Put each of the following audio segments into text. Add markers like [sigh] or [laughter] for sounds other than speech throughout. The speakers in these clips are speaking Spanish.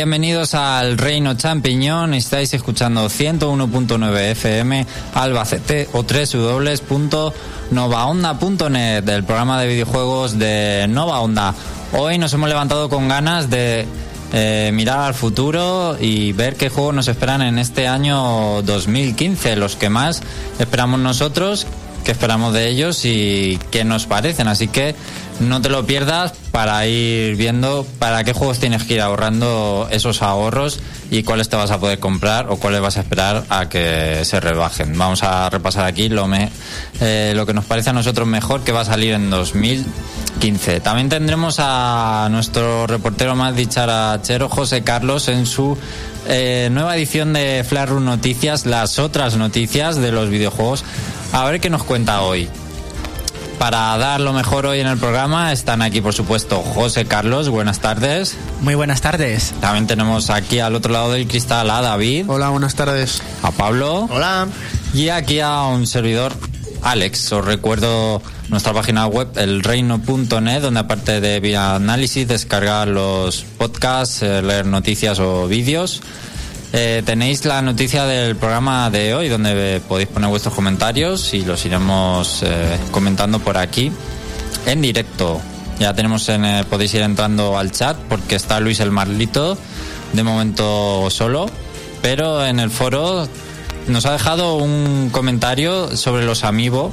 Bienvenidos al Reino Champiñón. Estáis escuchando 101.9 FM Albacete o www.novaonda.net del programa de videojuegos de Nova Onda. Hoy nos hemos levantado con ganas de eh, mirar al futuro y ver qué juegos nos esperan en este año 2015, los que más esperamos nosotros, esperamos de ellos y qué nos parecen. Así que no te lo pierdas para ir viendo para qué juegos tienes que ir ahorrando esos ahorros y cuáles te vas a poder comprar o cuáles vas a esperar a que se rebajen. Vamos a repasar aquí lo, me, eh, lo que nos parece a nosotros mejor que va a salir en 2015. También tendremos a nuestro reportero más dicharachero, José Carlos, en su eh, nueva edición de Flash Noticias, las otras noticias de los videojuegos. A ver qué nos cuenta hoy. Para dar lo mejor hoy en el programa están aquí, por supuesto, José Carlos. Buenas tardes. Muy buenas tardes. También tenemos aquí al otro lado del cristal a David. Hola, buenas tardes. A Pablo. Hola. Y aquí a un servidor, Alex. Os recuerdo nuestra página web, elreino.net, donde aparte de vía análisis, descargar los podcasts, eh, leer noticias o vídeos eh, tenéis la noticia del programa de hoy donde podéis poner vuestros comentarios y los iremos eh, comentando por aquí en directo. Ya tenemos en, eh, podéis ir entrando al chat porque está Luis el Marlito de momento solo, pero en el foro nos ha dejado un comentario sobre los amigos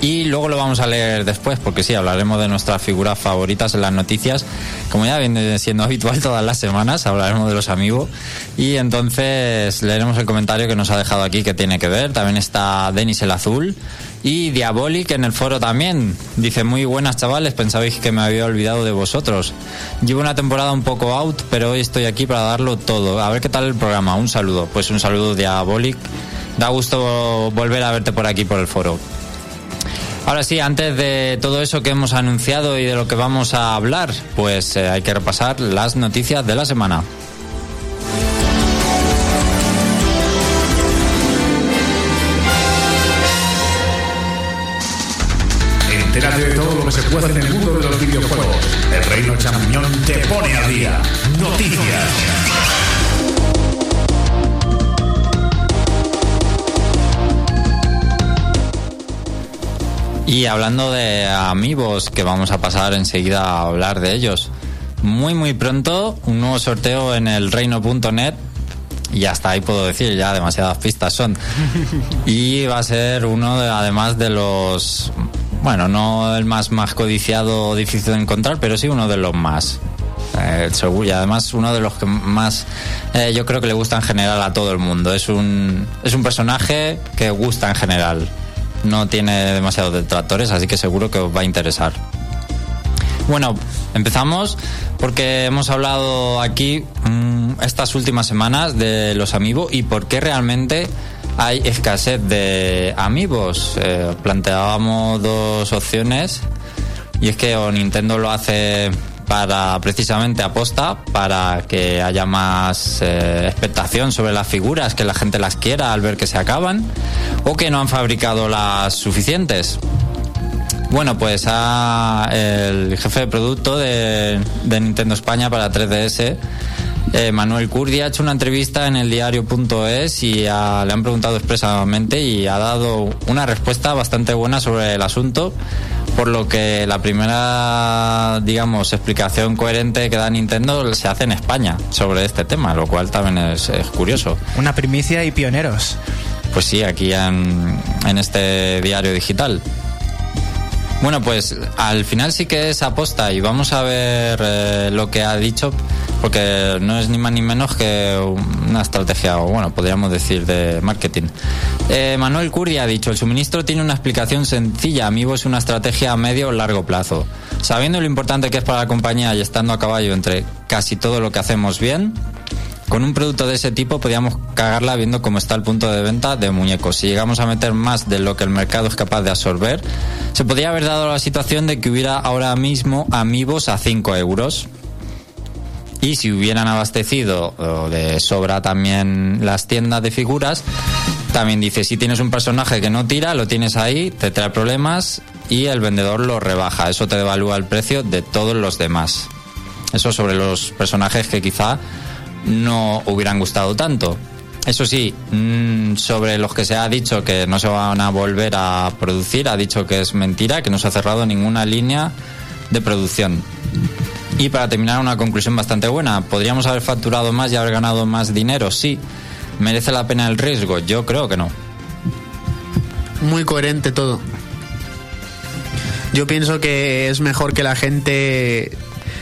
y luego lo vamos a leer después, porque sí, hablaremos de nuestras figuras favoritas en las noticias. Como ya viene siendo habitual todas las semanas, hablaremos de los amigos. Y entonces leeremos el comentario que nos ha dejado aquí que tiene que ver. También está Denis el Azul. Y Diabolic en el foro también. Dice, muy buenas chavales, pensabais que me había olvidado de vosotros. Llevo una temporada un poco out, pero hoy estoy aquí para darlo todo. A ver qué tal el programa. Un saludo. Pues un saludo Diabolic. Da gusto volver a verte por aquí por el foro. Ahora sí, antes de todo eso que hemos anunciado y de lo que vamos a hablar, pues eh, hay que repasar las noticias de la semana. Entérate de todo lo que se puede en el mundo de los videojuegos. El Reino Champiñón te pone a día. Noticias. Y hablando de amigos, que vamos a pasar enseguida a hablar de ellos. Muy, muy pronto, un nuevo sorteo en el reino.net. Y hasta ahí puedo decir, ya demasiadas pistas son. [laughs] Y va a ser uno, de, además de los. Bueno, no el más, más codiciado o difícil de encontrar, pero sí uno de los más. Eh, seguro, y además uno de los que más eh, yo creo que le gusta en general a todo el mundo. Es un, es un personaje que gusta en general no tiene demasiados detractores, así que seguro que os va a interesar. Bueno, empezamos porque hemos hablado aquí mmm, estas últimas semanas de los amigos y por qué realmente hay escasez de amigos. Eh, planteábamos dos opciones y es que o Nintendo lo hace para precisamente aposta para que haya más eh, expectación sobre las figuras, que la gente las quiera al ver que se acaban, o que no han fabricado las suficientes. Bueno, pues a el jefe de producto de, de Nintendo España para 3DS, eh, Manuel Curdi, ha hecho una entrevista en el diario.es y a, le han preguntado expresamente y ha dado una respuesta bastante buena sobre el asunto por lo que la primera, digamos, explicación coherente que da Nintendo se hace en España sobre este tema, lo cual también es, es curioso. Una primicia y pioneros. Pues sí, aquí en, en este diario digital. Bueno, pues al final sí que es aposta y vamos a ver eh, lo que ha dicho, porque no es ni más ni menos que una estrategia, o bueno, podríamos decir, de marketing. Eh, Manuel Curdi ha dicho, el suministro tiene una explicación sencilla, Amiibo es una estrategia a medio o largo plazo. Sabiendo lo importante que es para la compañía y estando a caballo entre casi todo lo que hacemos bien, con un producto de ese tipo podríamos cagarla viendo cómo está el punto de venta de muñecos. Si llegamos a meter más de lo que el mercado es capaz de absorber, se podría haber dado la situación de que hubiera ahora mismo amigos a 5 euros. Y si hubieran abastecido de sobra también las tiendas de figuras, también dice, si tienes un personaje que no tira, lo tienes ahí, te trae problemas y el vendedor lo rebaja. Eso te devalúa el precio de todos los demás. Eso sobre los personajes que quizá no hubieran gustado tanto. Eso sí, mm, sobre los que se ha dicho que no se van a volver a producir, ha dicho que es mentira, que no se ha cerrado ninguna línea de producción. Y para terminar, una conclusión bastante buena. ¿Podríamos haber facturado más y haber ganado más dinero? Sí. ¿Merece la pena el riesgo? Yo creo que no. Muy coherente todo. Yo pienso que es mejor que la gente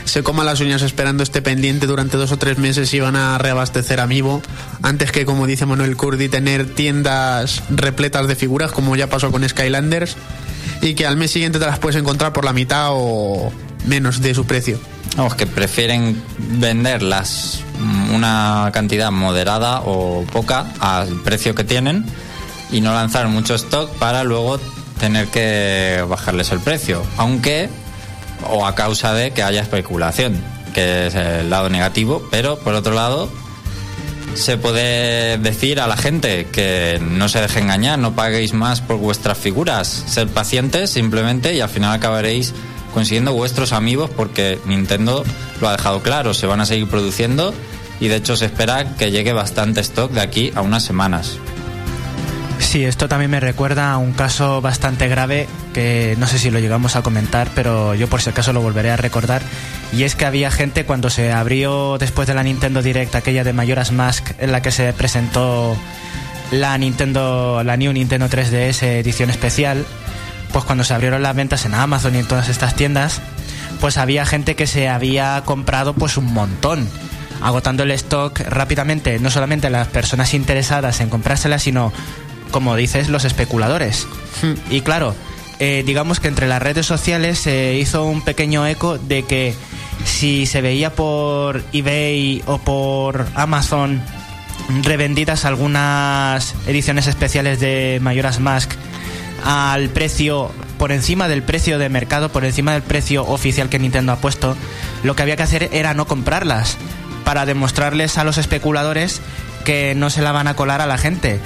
se coma las uñas esperando este pendiente durante dos o tres meses y van a reabastecer Amiibo antes que, como dice Manuel Curdi, tener tiendas repletas de figuras como ya pasó con Skylanders y que al mes siguiente te las puedes encontrar por la mitad o menos de su precio. Vamos, que prefieren venderlas una cantidad moderada o poca al precio que tienen y no lanzar mucho stock para luego tener que bajarles el precio. Aunque o a causa de que haya especulación, que es el lado negativo, pero por otro lado se puede decir a la gente que no se deje engañar, no paguéis más por vuestras figuras, ser pacientes simplemente y al final acabaréis consiguiendo vuestros amigos porque Nintendo lo ha dejado claro, se van a seguir produciendo y de hecho se espera que llegue bastante stock de aquí a unas semanas. Sí, esto también me recuerda a un caso bastante grave que no sé si lo llegamos a comentar, pero yo por si acaso lo volveré a recordar. Y es que había gente cuando se abrió después de la Nintendo Direct, aquella de Mayoras Mask, en la que se presentó la Nintendo, la New Nintendo 3DS edición especial, pues cuando se abrieron las ventas en Amazon y en todas estas tiendas, pues había gente que se había comprado pues un montón agotando el stock rápidamente, no solamente las personas interesadas en comprársela, sino como dices, los especuladores. Hmm. Y claro, eh, digamos que entre las redes sociales se hizo un pequeño eco de que si se veía por eBay o por Amazon revendidas algunas ediciones especiales de Mayoras Mask al precio por encima del precio de mercado, por encima del precio oficial que Nintendo ha puesto, lo que había que hacer era no comprarlas para demostrarles a los especuladores que no se la van a colar a la gente.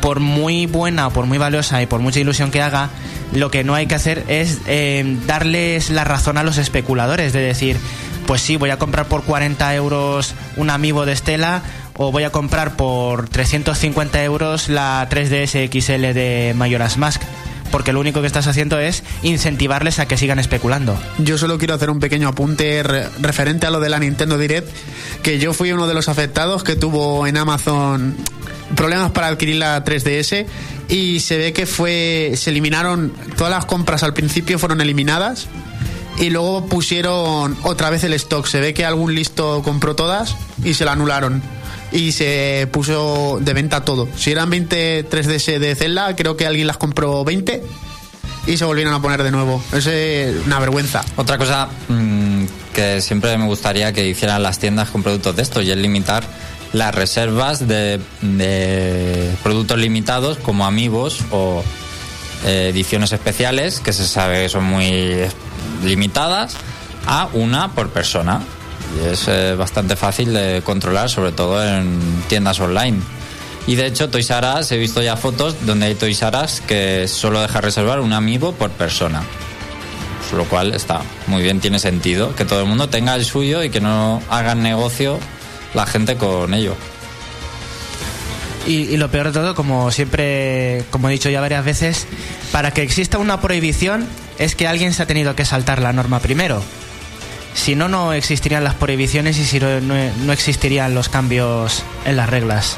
Por muy buena o por muy valiosa y por mucha ilusión que haga, lo que no hay que hacer es eh, darles la razón a los especuladores, de decir, pues sí, voy a comprar por 40 euros un amiibo de Estela o voy a comprar por 350 euros la 3DS XL de Majora's Mask porque lo único que estás haciendo es incentivarles a que sigan especulando. Yo solo quiero hacer un pequeño apunte referente a lo de la Nintendo Direct, que yo fui uno de los afectados que tuvo en Amazon problemas para adquirir la 3DS y se ve que fue se eliminaron todas las compras al principio fueron eliminadas y luego pusieron otra vez el stock. Se ve que algún listo compró todas y se la anularon y se puso de venta todo. Si eran 20 3DS de Zelda, creo que alguien las compró 20 y se volvieron a poner de nuevo. Es una vergüenza. Otra cosa mm, que siempre me gustaría que hicieran las tiendas con productos de esto y es limitar las reservas de, productos limitados como amigos o eh, ediciones especiales que se sabe que son muy limitadas a una por persona. Y es eh, bastante fácil de controlar sobre todo en tiendas online. Y de hecho Toys R Us he visto ya fotos donde hay Toys R Us que solo deja reservar un amigo por persona. Lo cual está muy bien tiene sentido que todo el mundo tenga el suyo y que no hagan negocio la gente con ello. Y, lo peor de todo, como siempre, como he dicho ya varias veces, para que exista una prohibición es que alguien se ha tenido que saltar la norma primero. Si no, no existirían las prohibiciones y si no, no existirían los cambios en las reglas.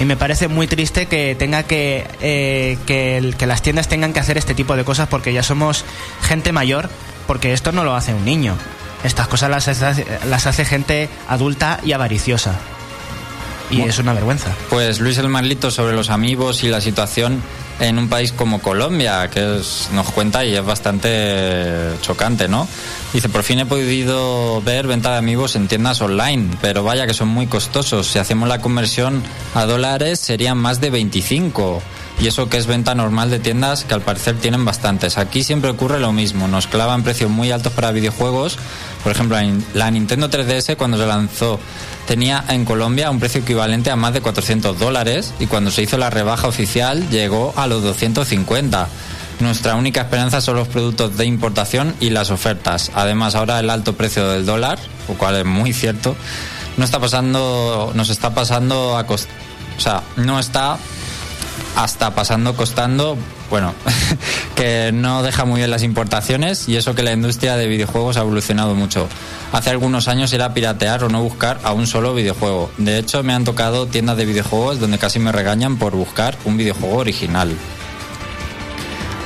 Y me parece muy triste que tenga que, eh, que, las tiendas tengan que hacer este tipo de cosas porque ya somos gente mayor, porque esto no lo hace un niño. Estas cosas las las hace gente adulta y avariciosa. Y es una vergüenza. Pues Luis el Marlito sobre los amigos y la situación en un país como Colombia, que nos cuenta y es bastante chocante, ¿no? Dice, por fin he podido ver venta de amigos en tiendas online, pero vaya que son muy costosos. Si hacemos la conversión a dólares serían más de 25 y eso que es venta normal de tiendas que al parecer tienen bastantes. Aquí siempre ocurre lo mismo, nos clavan precios muy altos para videojuegos. Por ejemplo, la Nintendo 3DS cuando se lanzó tenía en Colombia un precio equivalente a más de 400 dólares y cuando se hizo la rebaja oficial llegó a los 250. Nuestra única esperanza son los productos de importación y las ofertas. Además, ahora el alto precio del dólar, lo cual es muy cierto, no está pasando, nos está pasando a cost o sea, no está hasta pasando costando, bueno, [laughs] que no deja muy bien las importaciones y eso que la industria de videojuegos ha evolucionado mucho. Hace algunos años era piratear o no buscar a un solo videojuego. De hecho, me han tocado tiendas de videojuegos donde casi me regañan por buscar un videojuego original.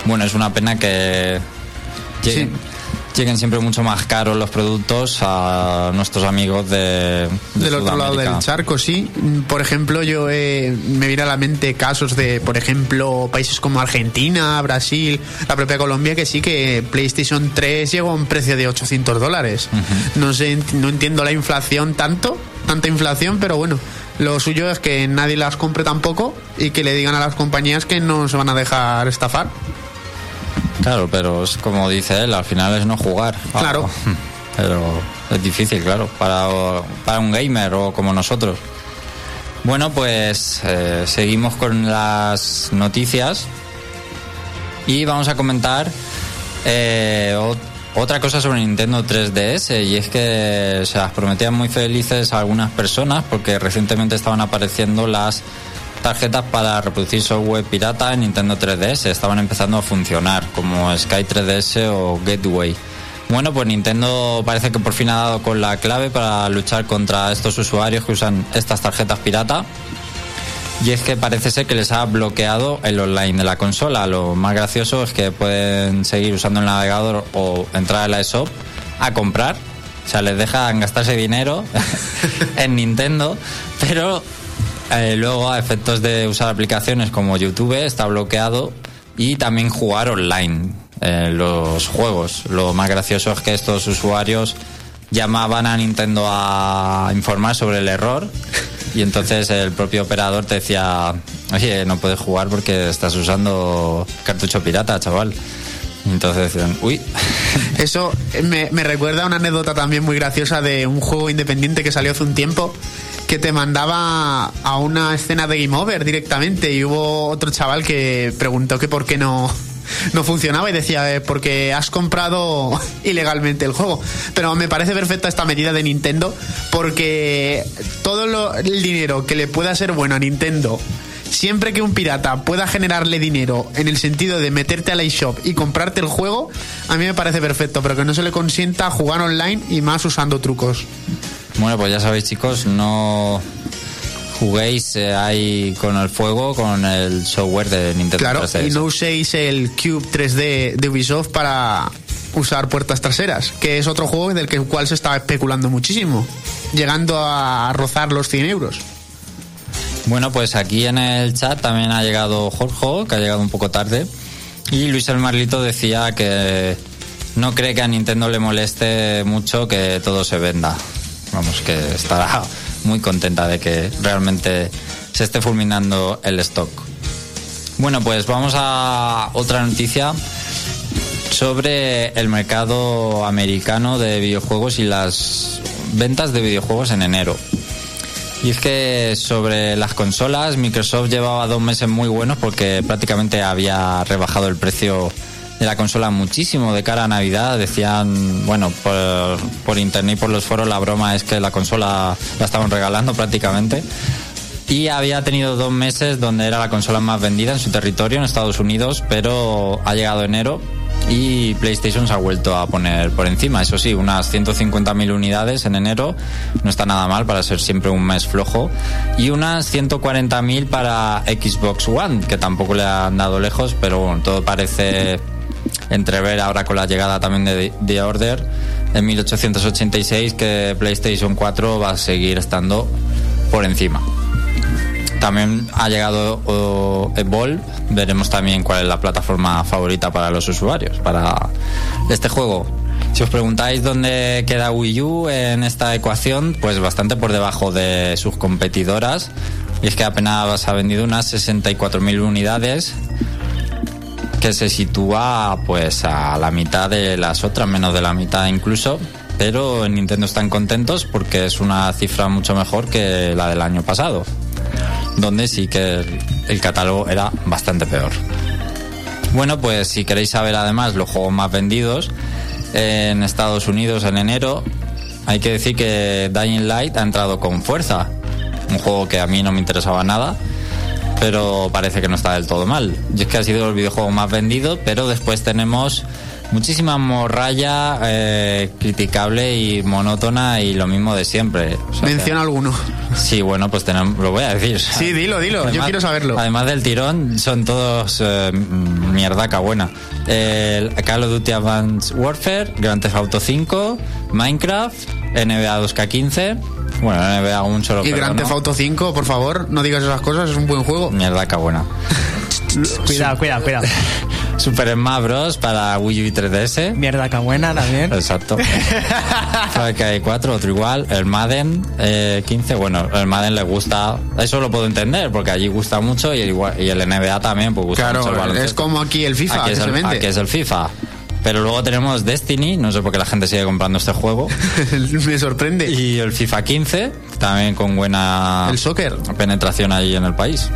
Bueno, es una pena que lleguen, lleguen siempre mucho más caros los productos a nuestros amigos de, de Del otro lado del charco, sí. Por ejemplo, yo eh, me viene a la mente casos de, por ejemplo, países como Argentina, Brasil, la propia Colombia, que sí que PlayStation 3 llegó a un precio de 800 dólares. No sé, no entiendo la inflación tanto, tanta inflación, pero bueno, lo suyo es que nadie las compre tampoco y que le digan a las compañías que no se van a dejar estafar. Claro, pero es como dice él, al final es no jugar. Claro. [laughs] Pero es difícil, claro, para, para un gamer o como nosotros. Bueno, pues eh, seguimos con las noticias y vamos a comentar eh, ot- otra cosa sobre Nintendo 3DS y es que se las prometían muy felices a algunas personas porque recientemente estaban apareciendo las tarjetas para reproducir software pirata en Nintendo 3DS. Estaban empezando a funcionar como Sky 3DS o Gateway. Bueno, pues Nintendo parece que por fin ha dado con la clave para luchar contra estos usuarios que usan estas tarjetas pirata. Y es que parece ser que les ha bloqueado el online de la consola. Lo más gracioso es que pueden seguir usando el navegador o entrar a la eShop a comprar. O sea, les dejan gastarse dinero [laughs] en Nintendo, pero eh, luego a efectos de usar aplicaciones como YouTube está bloqueado y también jugar online eh, los juegos. Lo más gracioso es que estos usuarios llamaban a Nintendo a informar sobre el error y entonces el propio operador te decía, oye, no puedes jugar porque estás usando cartucho pirata, chaval. Entonces decían, uy, [laughs] Eso me, me recuerda a una anécdota también muy graciosa de un juego independiente que salió hace un tiempo que te mandaba a una escena de Game Over directamente y hubo otro chaval que preguntó que por qué no, no funcionaba y decía eh, porque has comprado [laughs] ilegalmente el juego. Pero me parece perfecta esta medida de Nintendo porque todo lo- el dinero que le pueda ser bueno a Nintendo Siempre que un pirata pueda generarle dinero en el sentido de meterte a la eShop y comprarte el juego, a mí me parece perfecto, pero que no se le consienta jugar online y más usando trucos. Bueno, pues ya sabéis, chicos, no juguéis eh, ahí con el fuego, con el software de Nintendo Claro, 3DS. y no uséis el Cube 3D de Ubisoft para usar puertas traseras, que es otro juego del que cual se está especulando muchísimo, llegando a rozar los 100 euros. Bueno, pues aquí en el chat también ha llegado Jorge, que ha llegado un poco tarde. Y Luis el Marlito decía que no cree que a Nintendo le moleste mucho que todo se venda. Vamos, que estará muy contenta de que realmente se esté fulminando el stock. Bueno, pues vamos a otra noticia sobre el mercado americano de videojuegos y las ventas de videojuegos en enero. Y es que sobre las consolas, Microsoft llevaba dos meses muy buenos porque prácticamente había rebajado el precio de la consola muchísimo de cara a Navidad. Decían, bueno, por, por internet y por los foros la broma es que la consola la estaban regalando prácticamente. Y había tenido dos meses donde era la consola más vendida en su territorio, en Estados Unidos, pero ha llegado enero y PlayStation se ha vuelto a poner por encima. Eso sí, unas 150.000 unidades en enero, no está nada mal para ser siempre un mes flojo, y unas 140.000 para Xbox One, que tampoco le han dado lejos, pero bueno, todo parece entrever ahora con la llegada también de The Order en 1886 que PlayStation 4 va a seguir estando por encima. También ha llegado Evolve. Veremos también cuál es la plataforma favorita para los usuarios para este juego. Si os preguntáis dónde queda Wii U en esta ecuación, pues bastante por debajo de sus competidoras. Y es que apenas ha vendido unas 64.000 unidades, que se sitúa pues a la mitad de las otras, menos de la mitad incluso. Pero en Nintendo están contentos porque es una cifra mucho mejor que la del año pasado donde sí que el, el catálogo era bastante peor. Bueno, pues si queréis saber además los juegos más vendidos en Estados Unidos en enero, hay que decir que Dying Light ha entrado con fuerza. Un juego que a mí no me interesaba nada, pero parece que no está del todo mal. Y es que ha sido el videojuego más vendido, pero después tenemos muchísima morralla eh, criticable y monótona y lo mismo de siempre. O sea, Menciona alguno. Sí, bueno, pues tenemos, lo voy a decir. Sí, dilo, dilo, yo quiero saberlo. Además del tirón, son todos eh, mierdaca buena. Call of Duty Advanced Warfare, Grand Theft Auto 5, Minecraft, NBA 2K15. Bueno, NBA un solo Y Grand no. Theft Auto 5, por favor, no digas esas cosas, es un buen juego. Mierdaca buena. [laughs] Cuidado, cuidado, cuidado. [laughs] Super Smash Bros. para Wii U y 3DS. Mierda que buena también. Exacto. [laughs] Far Cry 4, otro igual. El Madden eh, 15, bueno, el Madden le gusta. Eso lo puedo entender, porque allí gusta mucho y el, igual- y el NBA también, pues gusta mucho el Claro, es como aquí el FIFA, Aquí que es el, aquí es el FIFA. Pero luego tenemos Destiny, no sé por qué la gente sigue comprando este juego. [laughs] Me sorprende. Y el FIFA 15, también con buena El soccer. penetración ahí en el país.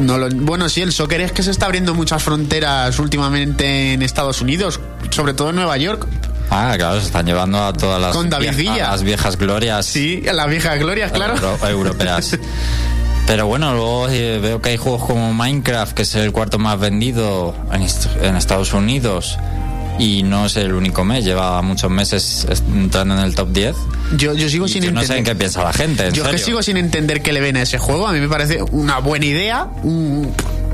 No lo- bueno, sí, el soccer es que se está abriendo muchas fronteras últimamente en Estados Unidos, sobre todo en Nueva York. Ah, claro, se están llevando a todas las, Con David viejas- Villa. a las viejas glorias Sí, en la vieja gloria, claro. euro- europeas. [laughs] Pero bueno, luego eh, veo que hay juegos como Minecraft, que es el cuarto más vendido en, est- en Estados Unidos. Y no es el único mes, lleva muchos meses entrando en el top 10. Yo, yo sigo Y sin yo no sé en entender. qué piensa la gente, en Yo que sigo sin entender qué le ven a ese juego. A mí me parece una buena idea,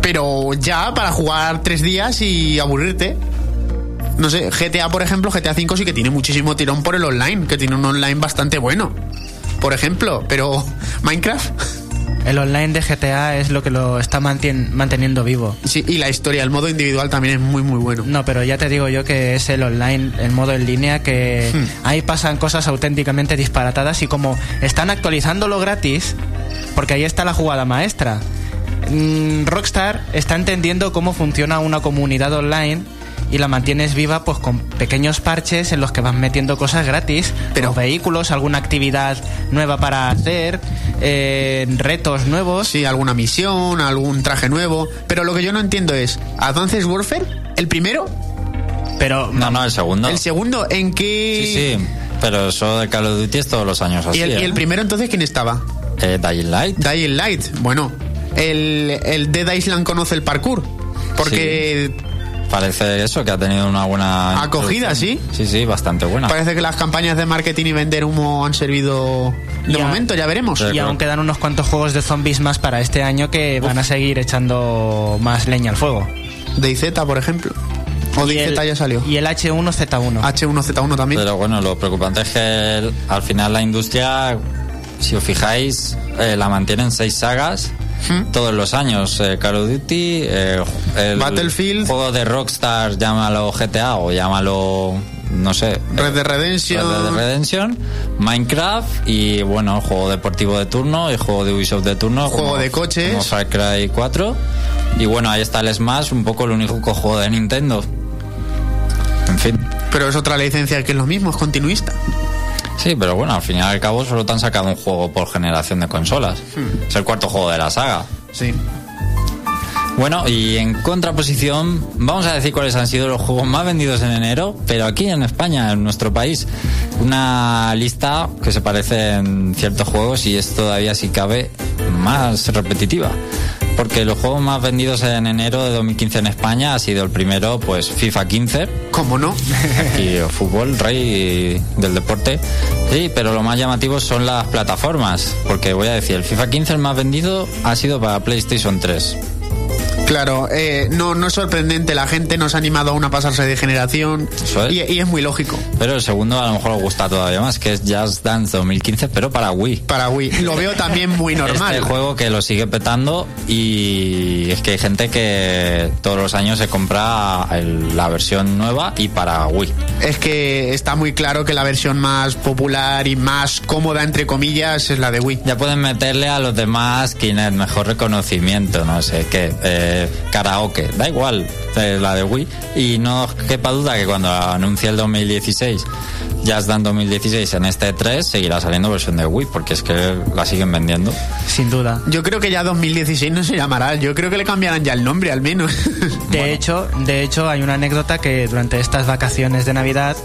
pero ya para jugar tres días y aburrirte. No sé, GTA, por ejemplo, GTA V sí que tiene muchísimo tirón por el online, que tiene un online bastante bueno. Por ejemplo, pero [laughs] Minecraft, El online de GTA es lo que lo está manteniendo vivo. sí, y la historia, el modo individual también es muy, muy bueno. No, pero ya te digo yo que es el online, el modo en línea, que ahí pasan cosas auténticamente disparatadas y como están actualizándolo gratis, porque ahí está la jugada maestra. Mm, Rockstar está entendiendo cómo funciona una comunidad online y la mantienes viva pues con pequeños parches en los que vas metiendo cosas gratis, pero vehículos, alguna actividad nueva para hacer, eh, retos nuevos. Sí, alguna misión, algún traje nuevo. Pero lo que yo no entiendo es, ¿Advances Warfare? ¿El primero? Pero No, no, el segundo. ¿El segundo? ¿En qué...? Sí, sí. Pero eso de Call of Duty es todos los años así. ¿Y el, y ¿eh? el primero entonces quién estaba? Eh, Dying Light. Dying Light. Bueno, el, el Dead Island conoce el parkour. Porque Parece eso, que ha tenido una buena... Acogida, introducción. Sí, sí, bastante buena. parece que las campañas de marketing y vender humo han servido de Ya. momento, ya veremos. Sí. Y aún quedan unos cuantos juegos de zombies más para este año que van a seguir echando más leña al fuego. DayZ, por ejemplo. O DayZ ya salió. Y el H1Z1. H1Z1 también. Pero bueno, lo preocupante es que el- al final la industria, si os fijáis, eh, la mantienen seis sagas ¿Mm? todos los años. Eh, Call of Duty, eh, el Battlefield. juego de Rockstar, llámalo GTA o llámalo, no sé. Red Dead eh, Redemption. Red Dead Redemption, Minecraft y bueno, juego deportivo de turno y juego de Ubisoft de turno. Juego como- de coches. Como Far Cry 4. Y bueno, ahí está el Smash, un poco el único juego de Nintendo. En fin. Pero es otra licencia que es lo mismo, es continuista. Sí, pero bueno, al fin y al cabo solo te han sacado un juego por generación de consolas. Hmm. Es el cuarto juego de la saga. Sí. Bueno, y en contraposición, vamos a decir cuáles han sido los juegos más vendidos en enero, pero aquí en España, en nuestro país, una lista que se parece en ciertos juegos y es todavía, si cabe, más repetitiva. Porque los juegos más vendidos en enero de 2015 en España ha sido el primero, pues FIFA 15, ¿Cómo no? [laughs] Aquí, el fútbol, rey del deporte. Sí, pero lo más llamativo son las plataformas. Porque voy a decir, el FIFA 15 el más vendido ha sido para PlayStation 3. Claro, eh, no, no es sorprendente, la gente nos ha animado aún a pasarse de generación es. y, y es muy lógico. Pero el segundo a lo mejor gusta todavía más, que es Just Dance 2015, pero para Wii. Para Wii. Lo veo también muy normal. Este juego que lo sigue petando y es que hay gente que todos los años se compra el- la versión nueva y para Wii. Es que está muy claro que la versión más popular y más cómoda, entre comillas, es la de Wii. Ya pueden meterle a los demás Kinect, mejor reconocimiento, no sé qué. Eh, karaoke, da igual, eh, la de Wii. Y no os quepa duda que cuando anuncie el 2016, Just Dance 2016 en este 3, seguirá saliendo versión de Wii, porque es que la siguen vendiendo. Sin duda. Yo creo que ya 2016 no se llamará. Yo creo que le cambiarán ya el nombre, al menos. De hecho, de hecho hay una anécdota que durante estas vacaciones de Navidad,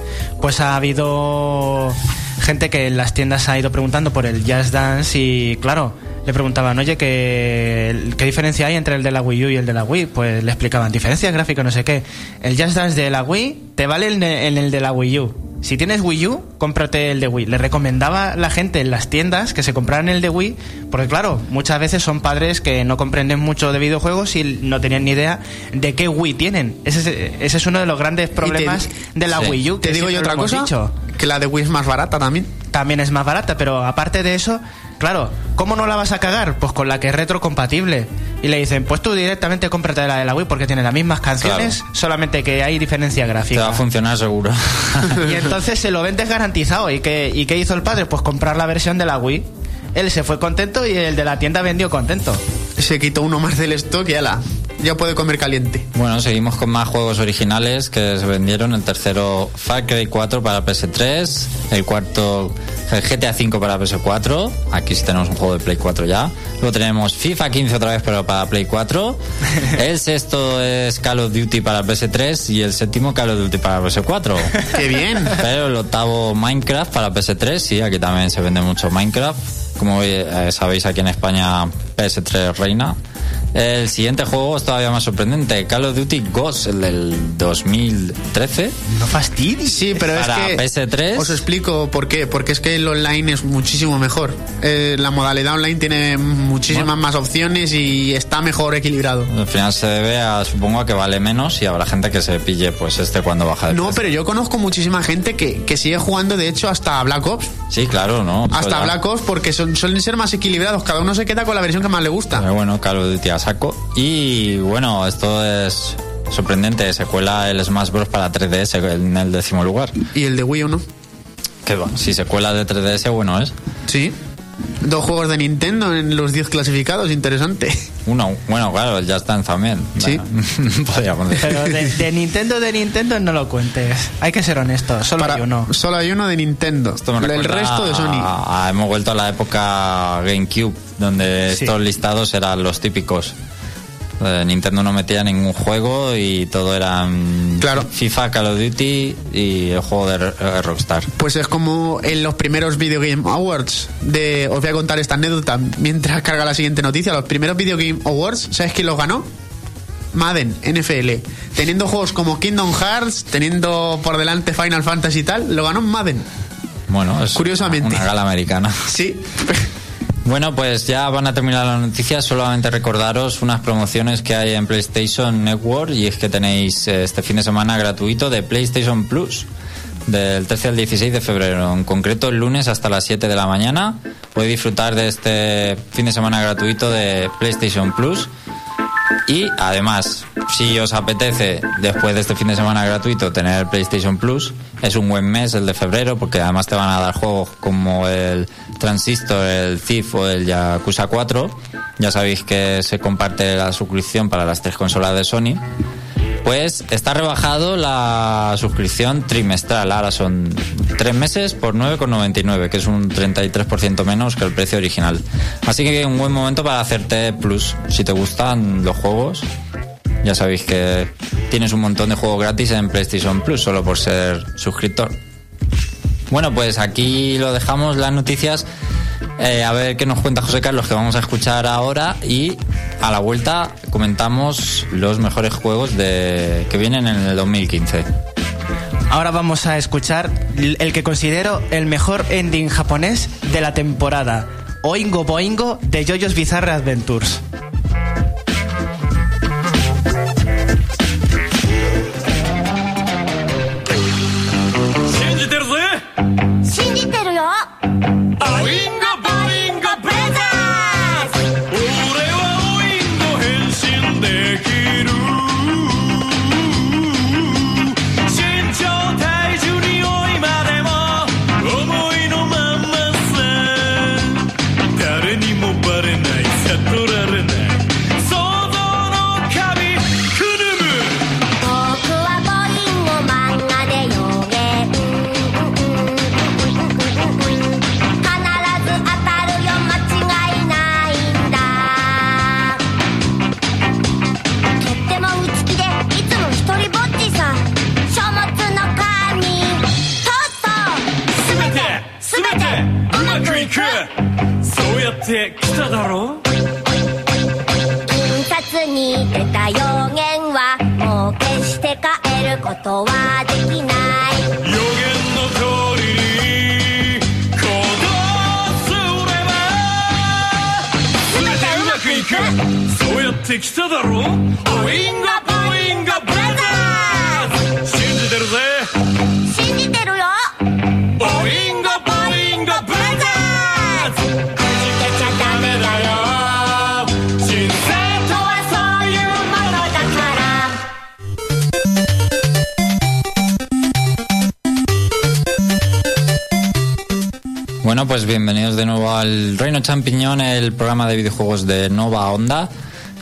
pues ha habido gente que en las tiendas ha ido preguntando por el Jazz Dance y claro, le preguntaban, oye, ¿qué, ¿qué diferencia hay entre el de la Wii U y el de la Wii? Pues le explicaban, diferencias gráficas, no sé qué. El Jazz Dance de la Wii te vale en el, en el de la Wii U. Si tienes Wii U, cómprate el de Wii. Le recomendaba a la gente en las tiendas que se compraran el de Wii, porque claro, muchas veces son padres que no comprenden mucho de videojuegos y no tenían ni idea de qué Wii tienen. Ese es, ese es uno de los grandes problemas de la sí. Wii U. Te que digo yo otra cosa, dicho. que la de Wii es más barata también. También es más barata, pero aparte de eso, claro, ¿cómo no la vas a cagar? Pues con la que es retrocompatible. Y le dicen, pues tú directamente cómprate la de la Wii porque tiene las mismas canciones, solamente que hay diferencia Te gráfica. va a funcionar seguro. [laughs] Y entonces se lo vendes garantizado. ¿Y qué, ¿Y qué hizo el padre? Pues comprar la versión de la Wii. Él se fue contento y el de la tienda vendió contento. Se quitó uno más del stock y ala, ya puede comer caliente. Bueno, seguimos con más juegos originales que se vendieron. El tercero, Far Cry 4 para PS3. El cuarto, el GTA 5 para PS4. Aquí sí tenemos un juego de Play 4 ya. Luego tenemos FIFA 15 otra vez, pero para Play 4. [laughs] El sexto es Call of Duty para PS3. Y el séptimo, Call of Duty para PS4. [laughs] ¡Qué bien! Pero el octavo, Minecraft para PS3. Sí, aquí también se vende mucho Minecraft. Como eh, sabéis, aquí en España PS3 reina. El siguiente juego es todavía más sorprendente. Call of Duty Ghost, el del 2013. No fastidies. Sí, pero es Para que PS3. os explico por qué. Porque es que el online es muchísimo mejor. Eh, la modalidad online tiene muchísimas más opciones y está mejor equilibrado. Al final se debe a, supongo, a que vale menos y habrá gente que se pille pues este cuando baja de No, precio. pero yo conozco muchísima gente que, que sigue jugando, de hecho, hasta Black Ops. Sí, claro, ¿no? Hasta. Black Ops porque son, suelen ser más equilibrados. Cada uno se queda con la versión que más le gusta. Pero bueno, Call of Duty a saco. Y bueno, esto es sorprendente. Se cuela el Smash Bros. para 3DS en el décimo lugar. Y el de Wii U no. Que va, si se cuela de 3DS, bueno es. Sí. Dos juegos de Nintendo en los 10 clasificados, interesante. Uno, bueno, claro, el Just Dance también. Sí. Bueno, [laughs] podríamos decir. Pero de, de Nintendo, de Nintendo no lo cuentes. Hay que ser honestos, solo Para- hay uno. Solo hay uno de Nintendo. Esto me el resto de Sony. a- a- hemos vuelto a la época GameCube, donde Sí. estos listados eran los típicos. Eh, Nintendo no metía ningún juego y todo eran Claro. FIFA, Call of Duty y el juego de eh, Rockstar. Pues es como en los primeros Video Game Awards. De, os voy a contar esta anécdota mientras carga la siguiente noticia. Los primeros Video Game Awards, ¿sabes quién los ganó? Madden, NFL. Teniendo juegos como Kingdom Hearts, teniendo por delante Final Fantasy y tal, lo ganó Madden. Bueno, es Curiosamente. una gala americana. Sí. [laughs] Bueno, pues ya van a terminar las noticias. Solamente recordaros unas promociones que hay en PlayStation Network y es que tenéis eh, este fin de semana gratuito de PlayStation Plus del 13 al 16 de febrero. En concreto, el lunes hasta las 7 de la mañana podéis disfrutar de este fin de semana gratuito de PlayStation Plus. Y además, si os apetece, después de este fin de semana gratuito, tener PlayStation Plus, es un buen mes el de febrero, porque además te van a dar juegos como el Transistor, el Thief o el Yakuza 4. Ya sabéis que se comparte la suscripción para las tres consolas de Sony. Pues está rebajado la suscripción trimestral. Ahora son tres meses por 9,99, que es un 33% menos que el precio original. Así que un buen momento para hacerte plus. Si te gustan los juegos, ya sabéis que tienes un montón de juegos gratis en PlayStation Plus solo por ser suscriptor. Bueno, pues aquí lo dejamos, las noticias. Eh, a ver qué nos cuenta José Carlos, que vamos a escuchar ahora. Y a la vuelta comentamos los mejores juegos que vienen en el 2015. Ahora vamos a escuchar el que considero el mejor ending japonés de la temporada. Oingo Boingo de JoJo's Bizarre Adventures. De videojuegos de Nova Onda.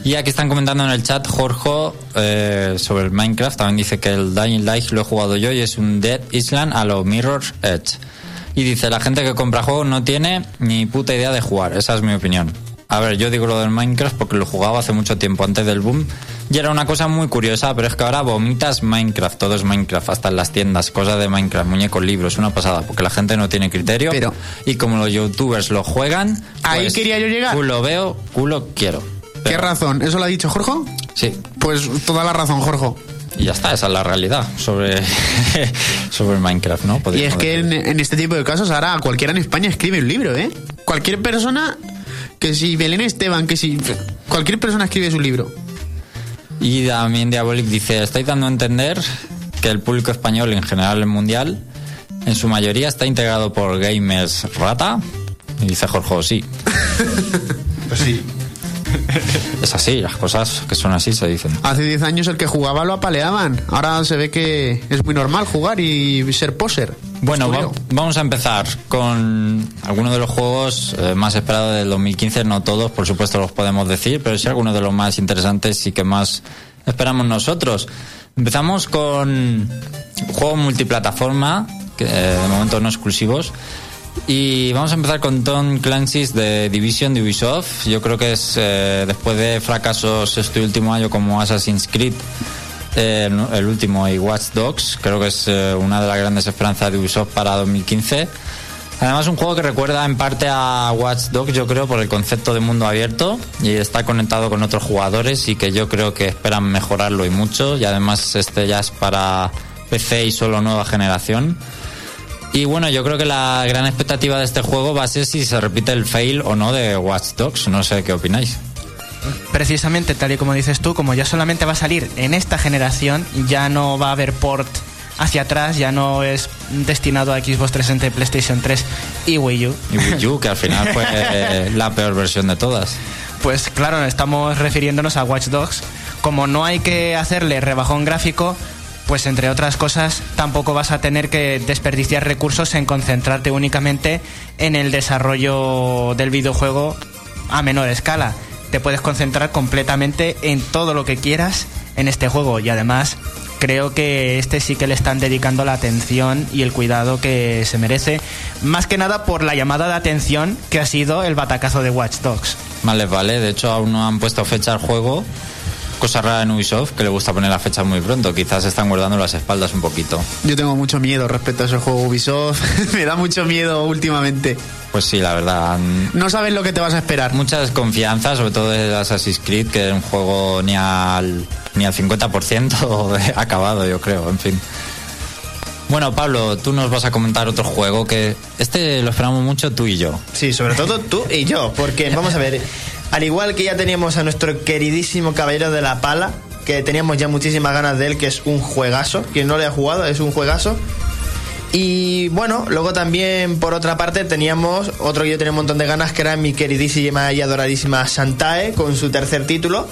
Y aquí están comentando en el chat Jorge eh, sobre el Minecraft. También dice que el Dying Light lo he jugado yo y es un Dead Island a lo Mirror's Edge. Y dice, la gente que compra juegos no tiene ni puta idea de jugar. Esa es mi opinión. A ver, yo digo lo del Minecraft porque lo jugaba hace mucho tiempo antes del boom y era una cosa muy curiosa, pero es que ahora vomitas Minecraft, todo es Minecraft, hasta en las tiendas, cosas de Minecraft, muñecos, libros, una pasada, porque la gente no tiene criterio Pero- y como los youtubers lo juegan, Ahí pues, quería yo llegar. Culo veo, culo quiero. ¿Qué razón? ¿Eso lo ha dicho Jorge? Sí, Pues toda la razón, Jorge. y ya está, esa es la realidad sobre, [laughs] sobre Minecraft, ¿no? Y es que en este tipo de casos ahora cualquiera en España escribe un libro, ¿eh? Cualquier persona, que si Belén Esteban, que si... Cualquier persona escribe su libro. Y también Diabolic dice, estáis dando a entender que el público español, en general el mundial, en su mayoría está integrado por gamers rata. Y dice Jorge, sí. [laughs] Pues sí. [laughs] Es así, las cosas que son así se dicen. Hace 10 años el que jugaba lo apaleaban. Ahora se ve que es muy normal jugar y ser poser. Bueno, va- vamos a empezar con algunos de los juegos eh, más esperados del 2015. No todos, por supuesto, los podemos decir, pero sí algunos de los más interesantes y que más esperamos nosotros. Empezamos con juegos multiplataforma, que eh, de momento no exclusivos. Y vamos a empezar con Tom Clancy's de Division de Ubisoft. Yo creo que es eh, después de fracasos este último año como Assassin's Creed, eh, el, último y Watch Dogs, creo que es eh, una de las grandes esperanzas de Ubisoft para 2015. Además, un juego que recuerda en parte a Watch Dogs, yo creo, por el concepto de mundo abierto y está conectado con otros jugadores y que yo creo que esperan mejorarlo y mucho. Y además, este ya es para PC y solo nueva generación. Y bueno, yo creo que la gran expectativa de este juego va a ser si se repite el fail o no de Watch Dogs. No sé qué opináis. Precisamente tal y como dices tú, como ya solamente va a salir en esta generación, ya no va a haber port hacia atrás, ya no es destinado a Xbox 360, PlayStation 3 y Wii U. Y Wii U, que al final fue eh, [laughs] la peor versión de todas. Pues claro, estamos refiriéndonos a Watch Dogs. Como no hay que hacerle rebajón gráfico, pues entre otras cosas tampoco vas a tener que desperdiciar recursos en concentrarte únicamente en el desarrollo del videojuego a menor escala. Te puedes concentrar completamente en todo lo que quieras en este juego y además creo que este sí que le están dedicando la atención y el cuidado que se merece, más que nada por la llamada de atención que ha sido el batacazo de Watch Dogs. Vale. De hecho, aún no han puesto fecha al juego. Cosa rara en Ubisoft, que le gusta poner la fecha muy pronto. Quizás están guardando las espaldas un poquito. Yo tengo mucho miedo respecto a ese juego Ubisoft. [laughs] Me da mucho miedo últimamente. Pues sí, la verdad. No sabes lo que te vas a esperar. Mucha desconfianza, sobre todo de Assassin's Creed, que es un juego ni al, ni al 50% de [laughs] acabado, yo creo. En fin. Bueno, Pablo, tú nos vas a comentar otro juego que este lo esperamos mucho tú y yo. Sí, sobre todo tú y yo, porque vamos a ver, al igual que ya teníamos a nuestro queridísimo Caballero de la Pala, que teníamos ya muchísimas ganas de él, que es un juegazo, quien no le ha jugado es un juegazo. Y bueno, luego también por otra parte teníamos otro que yo tenía un montón de ganas, que era mi queridísima y adoradísima Santae, con su tercer título.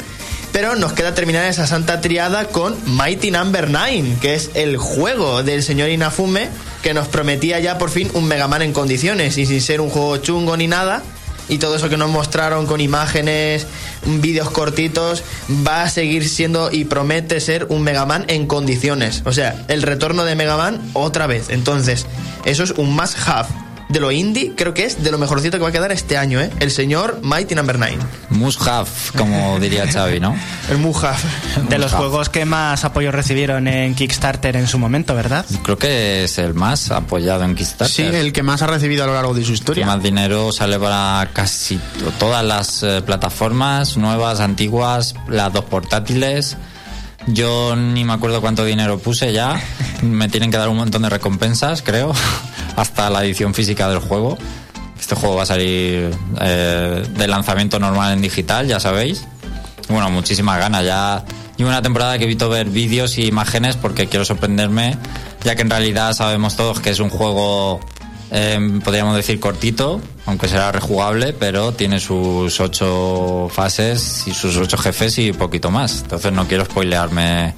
Pero nos queda terminar esa santa triada con Mighty Number 9, que es el juego del señor Inafume, que nos prometía ya por fin un Mega Man en condiciones y sin ser un juego chungo ni nada. Y todo eso que nos mostraron con imágenes, vídeos cortitos, va a seguir siendo y promete ser un Mega Man en condiciones. O sea, el retorno de Mega Man otra vez. Entonces, eso es un must have. De lo indie, creo que es de lo mejorcito que va a quedar este año, ¿eh? El señor Mighty Number 9. Must have, como diría Xavi, ¿no? El Mujaf. De los juegos que más apoyo recibieron en Kickstarter en su momento, ¿verdad? Creo que es el más apoyado en Kickstarter. Sí, el que más ha recibido a lo largo de su historia. más dinero sale para casi to- todas las eh, plataformas, nuevas, antiguas, las dos portátiles. Yo ni me acuerdo cuánto dinero puse ya. Me tienen que dar un montón de recompensas, creo, hasta la edición física del juego. Este juego va a salir eh, de lanzamiento normal en digital, ya sabéis. Bueno, muchísimas ganas. Ya llevo una temporada que evito ver vídeos y imágenes porque quiero sorprenderme, ya que en realidad sabemos todos que es un juego, eh, podríamos decir, cortito, aunque será rejugable, pero tiene sus ocho fases y sus ocho jefes y poquito más. Entonces no quiero spoilearme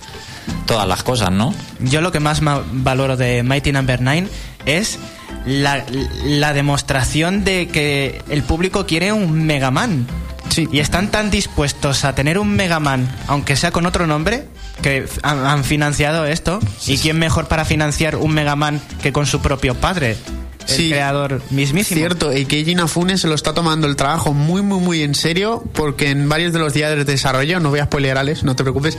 todas las cosas, ¿no? Yo lo que más valoro de Mighty Number 9 es la, la demostración de que el público quiere un Mega Man. Sí. Y están tan dispuestos a tener un Mega Man, aunque sea con otro nombre, que han, han financiado esto. ¿Y quién mejor para financiar un Mega Man que con su propio padre? El Sí. creador mismísimo. Cierto, y Keiji Inafune se lo está tomando el trabajo muy, muy, muy en serio, porque en varios de los días de desarrollo, no voy a spoilear, Alex, no te preocupes,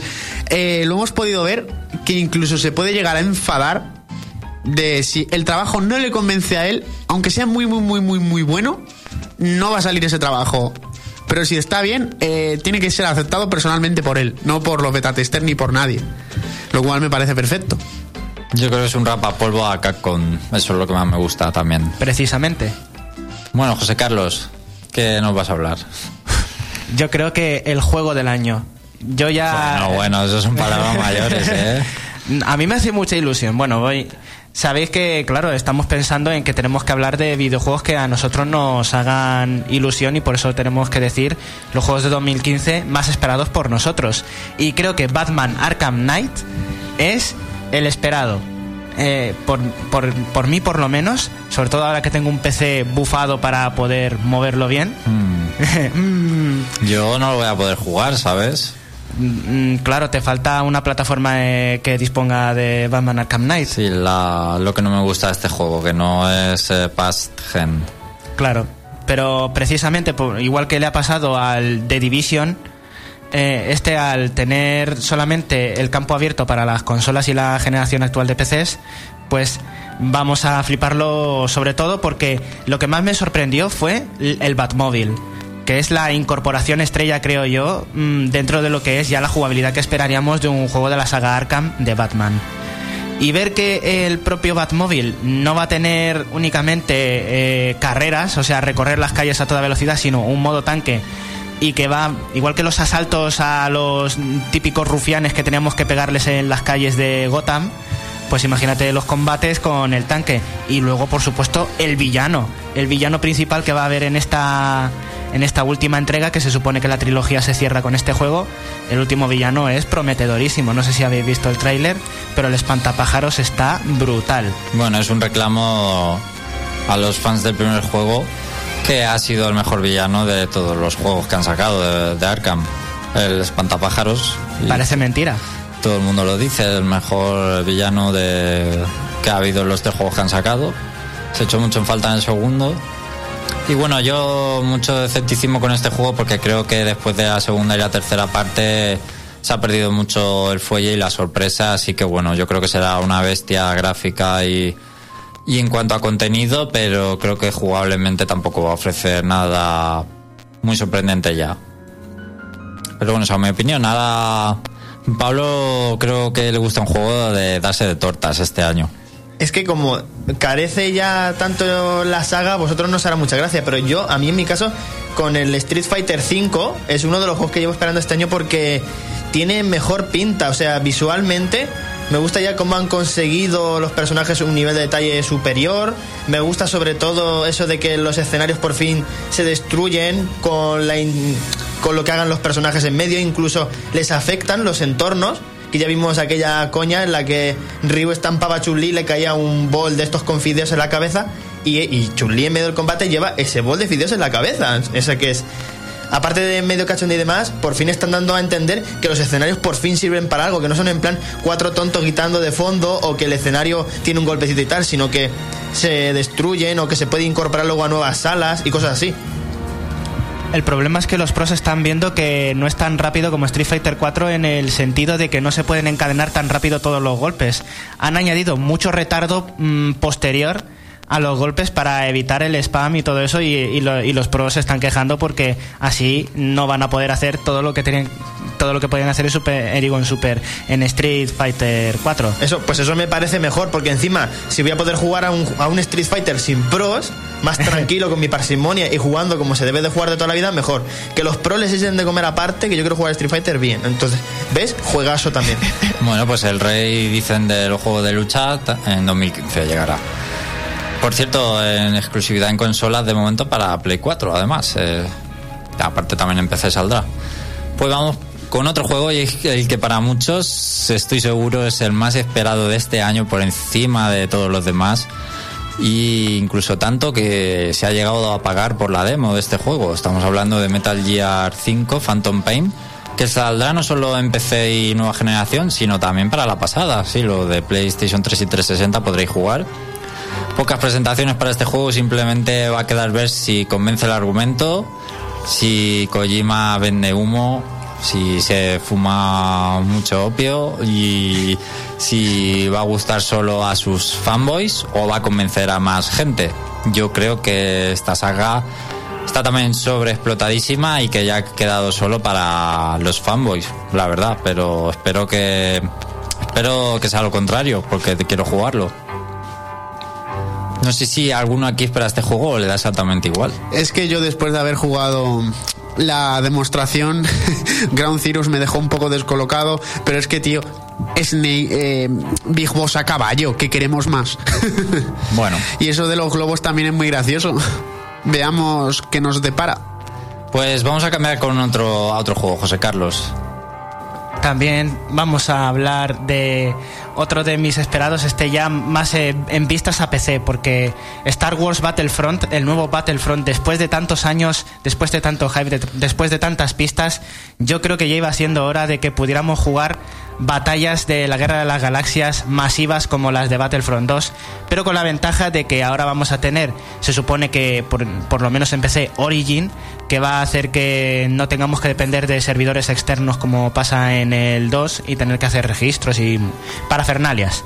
eh, lo hemos podido ver que incluso se puede llegar a enfadar de si el trabajo no le convence a él, aunque sea muy, muy, muy, muy, muy bueno, no va a salir ese trabajo. Pero si está bien, eh, tiene que ser aceptado personalmente por él, no por los beta testers ni por nadie. Lo cual me parece perfecto. Yo creo que es un rapapolvo a Capcom. Eso es lo que más me gusta también. Precisamente. Bueno, José Carlos, ¿qué nos vas a hablar? Yo creo que el juego del año. Yo ya. Bueno, bueno, eso son palabras mayores, ¿eh? [laughs] A mí me hace mucha ilusión. Bueno, voy. Sabéis que, claro, estamos pensando en que tenemos que hablar de videojuegos que a nosotros nos hagan ilusión y por eso tenemos que decir los juegos de 2015 más esperados por nosotros. Y creo que Batman Arkham Knight es el esperado. Eh, por, por, por mí, por lo menos, sobre todo ahora que tengo un PC bufado para poder moverlo bien. [laughs] Mm, Yo no lo voy a poder jugar, ¿sabes? Mm, claro, te falta una plataforma eh, que disponga de Batman Arkham Knight. Sí, la, lo que no me gusta de este juego, que no es eh, past gen. Claro, pero precisamente, igual que le ha pasado al The Division, eh, este al tener solamente el campo abierto para las consolas y la generación actual de PCs, pues vamos a fliparlo sobre todo porque lo que más me sorprendió fue el Batmóvil, que es la incorporación estrella, creo yo, mm, dentro de lo que es ya la jugabilidad que esperaríamos de un juego de la saga Arkham de Batman. Y ver que el propio Batmóvil no va a tener únicamente eh, carreras, o sea, recorrer las calles a toda velocidad, sino un modo tanque y que va, igual que los asaltos a los típicos rufianes que teníamos que pegarles en las calles de Gotham, pues imagínate los combates con el tanque. Y luego, por supuesto, el villano. El villano principal que va a haber en esta, en esta última entrega, que se supone que la trilogía se cierra con este juego. El último villano es prometedorísimo. No sé si habéis visto el tráiler, pero el espantapájaros está brutal. Bueno, es un reclamo a los fans del primer juego que ha sido el mejor villano de todos los juegos que han sacado de, de Arkham. El espantapájaros. Parece mentira. Todo el mundo lo dice, el mejor villano de, que ha habido en los tres juegos que han sacado. Se echó mucho en falta en el segundo. Y bueno, yo mucho escepticismo con este juego porque creo que después de la segunda y la tercera parte se ha perdido mucho el fuelle y la sorpresa, así que bueno, yo creo que será una bestia gráfica y, y en cuanto a contenido, pero creo que jugablemente tampoco va a ofrecer nada muy sorprendente ya. Pero bueno, esa es mi opinión. Nada. Pablo creo que le gusta un juego de darse de tortas este año. Es que como carece ya tanto la saga, vosotros no os hará mucha gracia, pero yo, a mí en mi caso, con el Street Fighter V, es uno de los juegos que llevo esperando este año porque tiene mejor pinta, o sea, visualmente me gusta ya cómo han conseguido los personajes un nivel de detalle superior. Me gusta sobre todo eso de que los escenarios por fin se destruyen con, la in- con lo que hagan los personajes en medio. Incluso les afectan los entornos. Que ya vimos aquella coña en la que Ryu estampaba a Chun-Li, le caía un bol de estos con fideos en la cabeza. Y, y Chun-Li en medio del combate lleva ese bol de fideos en la cabeza. Ese que es aparte de medio cachondeo y demás, por fin están dando a entender que los escenarios por fin sirven para algo, que no son en plan cuatro tontos gritando de fondo o que el escenario tiene un golpecito y tal, sino que se destruyen o que se puede incorporar luego a nuevas salas y cosas así. El problema es que los pros están viendo que no es tan rápido como Street Fighter 4 en el sentido de que no se pueden encadenar tan rápido todos los golpes. Han añadido mucho retardo mm, posterior a los golpes para evitar el spam y todo eso y, y lo- y los pros se están quejando porque así no van a poder hacer todo lo que tienen todo lo que podían hacer en Super digo, en Super en Street Fighter 4. Eso, pues eso me parece mejor, porque encima, si voy a poder jugar a un, a un Street Fighter sin pros, más [laughs] tranquilo, con mi parsimonia y jugando como se debe de jugar de toda la vida, mejor. Que los pros les echen de comer aparte, que yo quiero jugar a Street Fighter bien. Entonces, ¿ves? Juegazo también. [laughs] Bueno, pues el rey, dicen, del juego de lucha en 2015 llegará. Por cierto, en exclusividad en consolas de momento para Play 4, además. eh, aparte también en PC saldrá. Pues vamos con otro juego y es el que para muchos, estoy seguro, es el más esperado de este año por encima de todos los demás. Y incluso tanto que se ha llegado a pagar por la demo de este juego. Estamos hablando de Metal Gear 5 Phantom Pain, que saldrá no solo en PC y nueva generación, sino también para la pasada. Sí, lo de PlayStation 3 y 360 podréis jugar. Pocas presentaciones para este juego, simplemente va a quedar ver si convence el argumento, si Kojima vende humo, si se fuma mucho opio y si va a gustar solo a sus fanboys o va a convencer a más gente. Yo creo que esta saga está también sobreexplotadísima y que ya ha quedado solo para los fanboys, la verdad, pero espero que espero que sea lo contrario porque quiero jugarlo. No sé si alguno aquí espera este juego o le da exactamente igual. Es que yo después de haber jugado la demostración, [laughs] Ground Zeroes me dejó un poco descolocado, pero es que, tío, Snake, eh, Big Boss a caballo, ¿qué queremos más? [laughs] Bueno, y eso de los globos también es muy gracioso. Veamos qué nos depara. pues vamos a cambiar con otro, a otro juego, José Carlos. También vamos a hablar de otro de mis esperados, este ya más eh, en vistas a PC, porque Star Wars Battlefront, el nuevo Battlefront, después de tantos años, después de tanto hype, de- después de tantas pistas, yo creo que ya iba siendo hora de que pudiéramos jugar batallas de la Guerra de las Galaxias masivas como las de Battlefront 2, pero con la ventaja de que ahora vamos a tener, se supone que por, por lo menos en PC, Origin, que va a hacer que no tengamos que depender de servidores externos como pasa en el 2 y tener que hacer registros y parafernalias.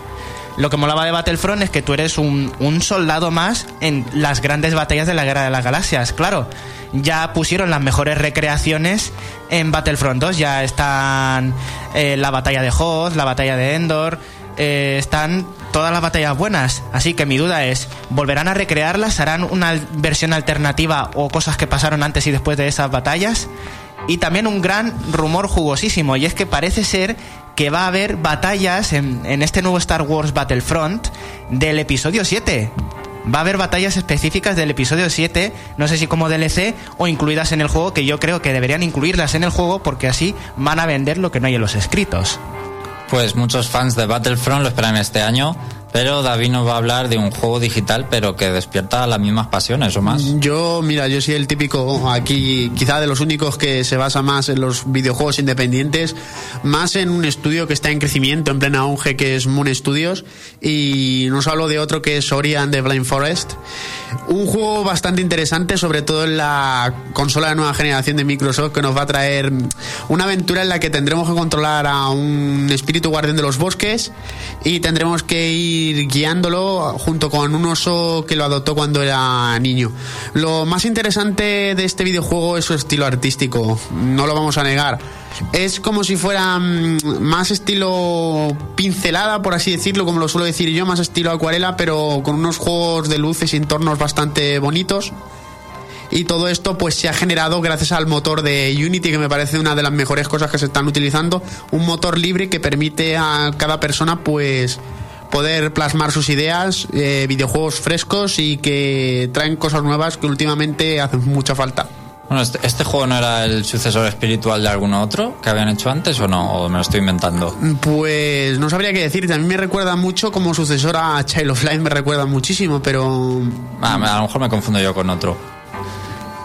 Lo que molaba de Battlefront es que tú eres un, soldado más en las grandes batallas de la Guerra de las Galaxias. Claro, ya pusieron las mejores recreaciones en Battlefront 2. Ya están eh, la batalla de Hoth, la batalla de Endor, eh, están todas las batallas buenas. Así que mi duda es, ¿volverán a recrearlas? ¿Harán una versión alternativa o cosas que pasaron antes y después de esas batallas? Y también un gran rumor jugosísimo, y es que parece ser que va a haber batallas en, en este nuevo Star Wars Battlefront del episodio 7. Va a haber batallas específicas del episodio 7, no sé si como DLC o incluidas en el juego, que yo creo que deberían incluirlas en el juego porque así van a vender lo que no hay en los escritos. Pues muchos fans de Battlefront lo esperan este año, pero David nos va a hablar de un juego digital, pero que despierta las mismas pasiones o más. Yo, mira, yo soy el típico aquí, quizá de los únicos que se basa más en los videojuegos independientes, más en un estudio que está en crecimiento, en plena auge, que es Moon Studios, y nos hablo de otro que es Ori and the Blind Forest. Un juego bastante interesante, sobre todo en la consola de nueva generación de Microsoft, que nos va a traer una aventura en la que tendremos que controlar a un espíritu guardián de los bosques y tendremos que ir guiándolo junto con un oso que lo adoptó cuando era niño. Lo más interesante de este videojuego es su estilo artístico, no lo vamos a negar. Es como si fuera mm, más estilo pincelada, por así decirlo, como lo suelo decir yo, más estilo acuarela, pero con unos juegos de luces y entornos bastante bonitos. Y todo esto pues se ha generado gracias al motor de Unity, que me parece una de las mejores cosas que se están utilizando. Un motor libre que permite a cada persona pues poder plasmar sus ideas, eh, videojuegos frescos y que traen cosas nuevas que últimamente hacen mucha falta. Bueno, este, ¿este juego no era el sucesor espiritual de algún otro que habían hecho antes o no? ¿O me lo estoy inventando? Pues no sabría qué decirte. A mí me recuerda mucho como sucesor a Child of Light, me recuerda muchísimo, pero Ah, a lo mejor me confundo yo con otro.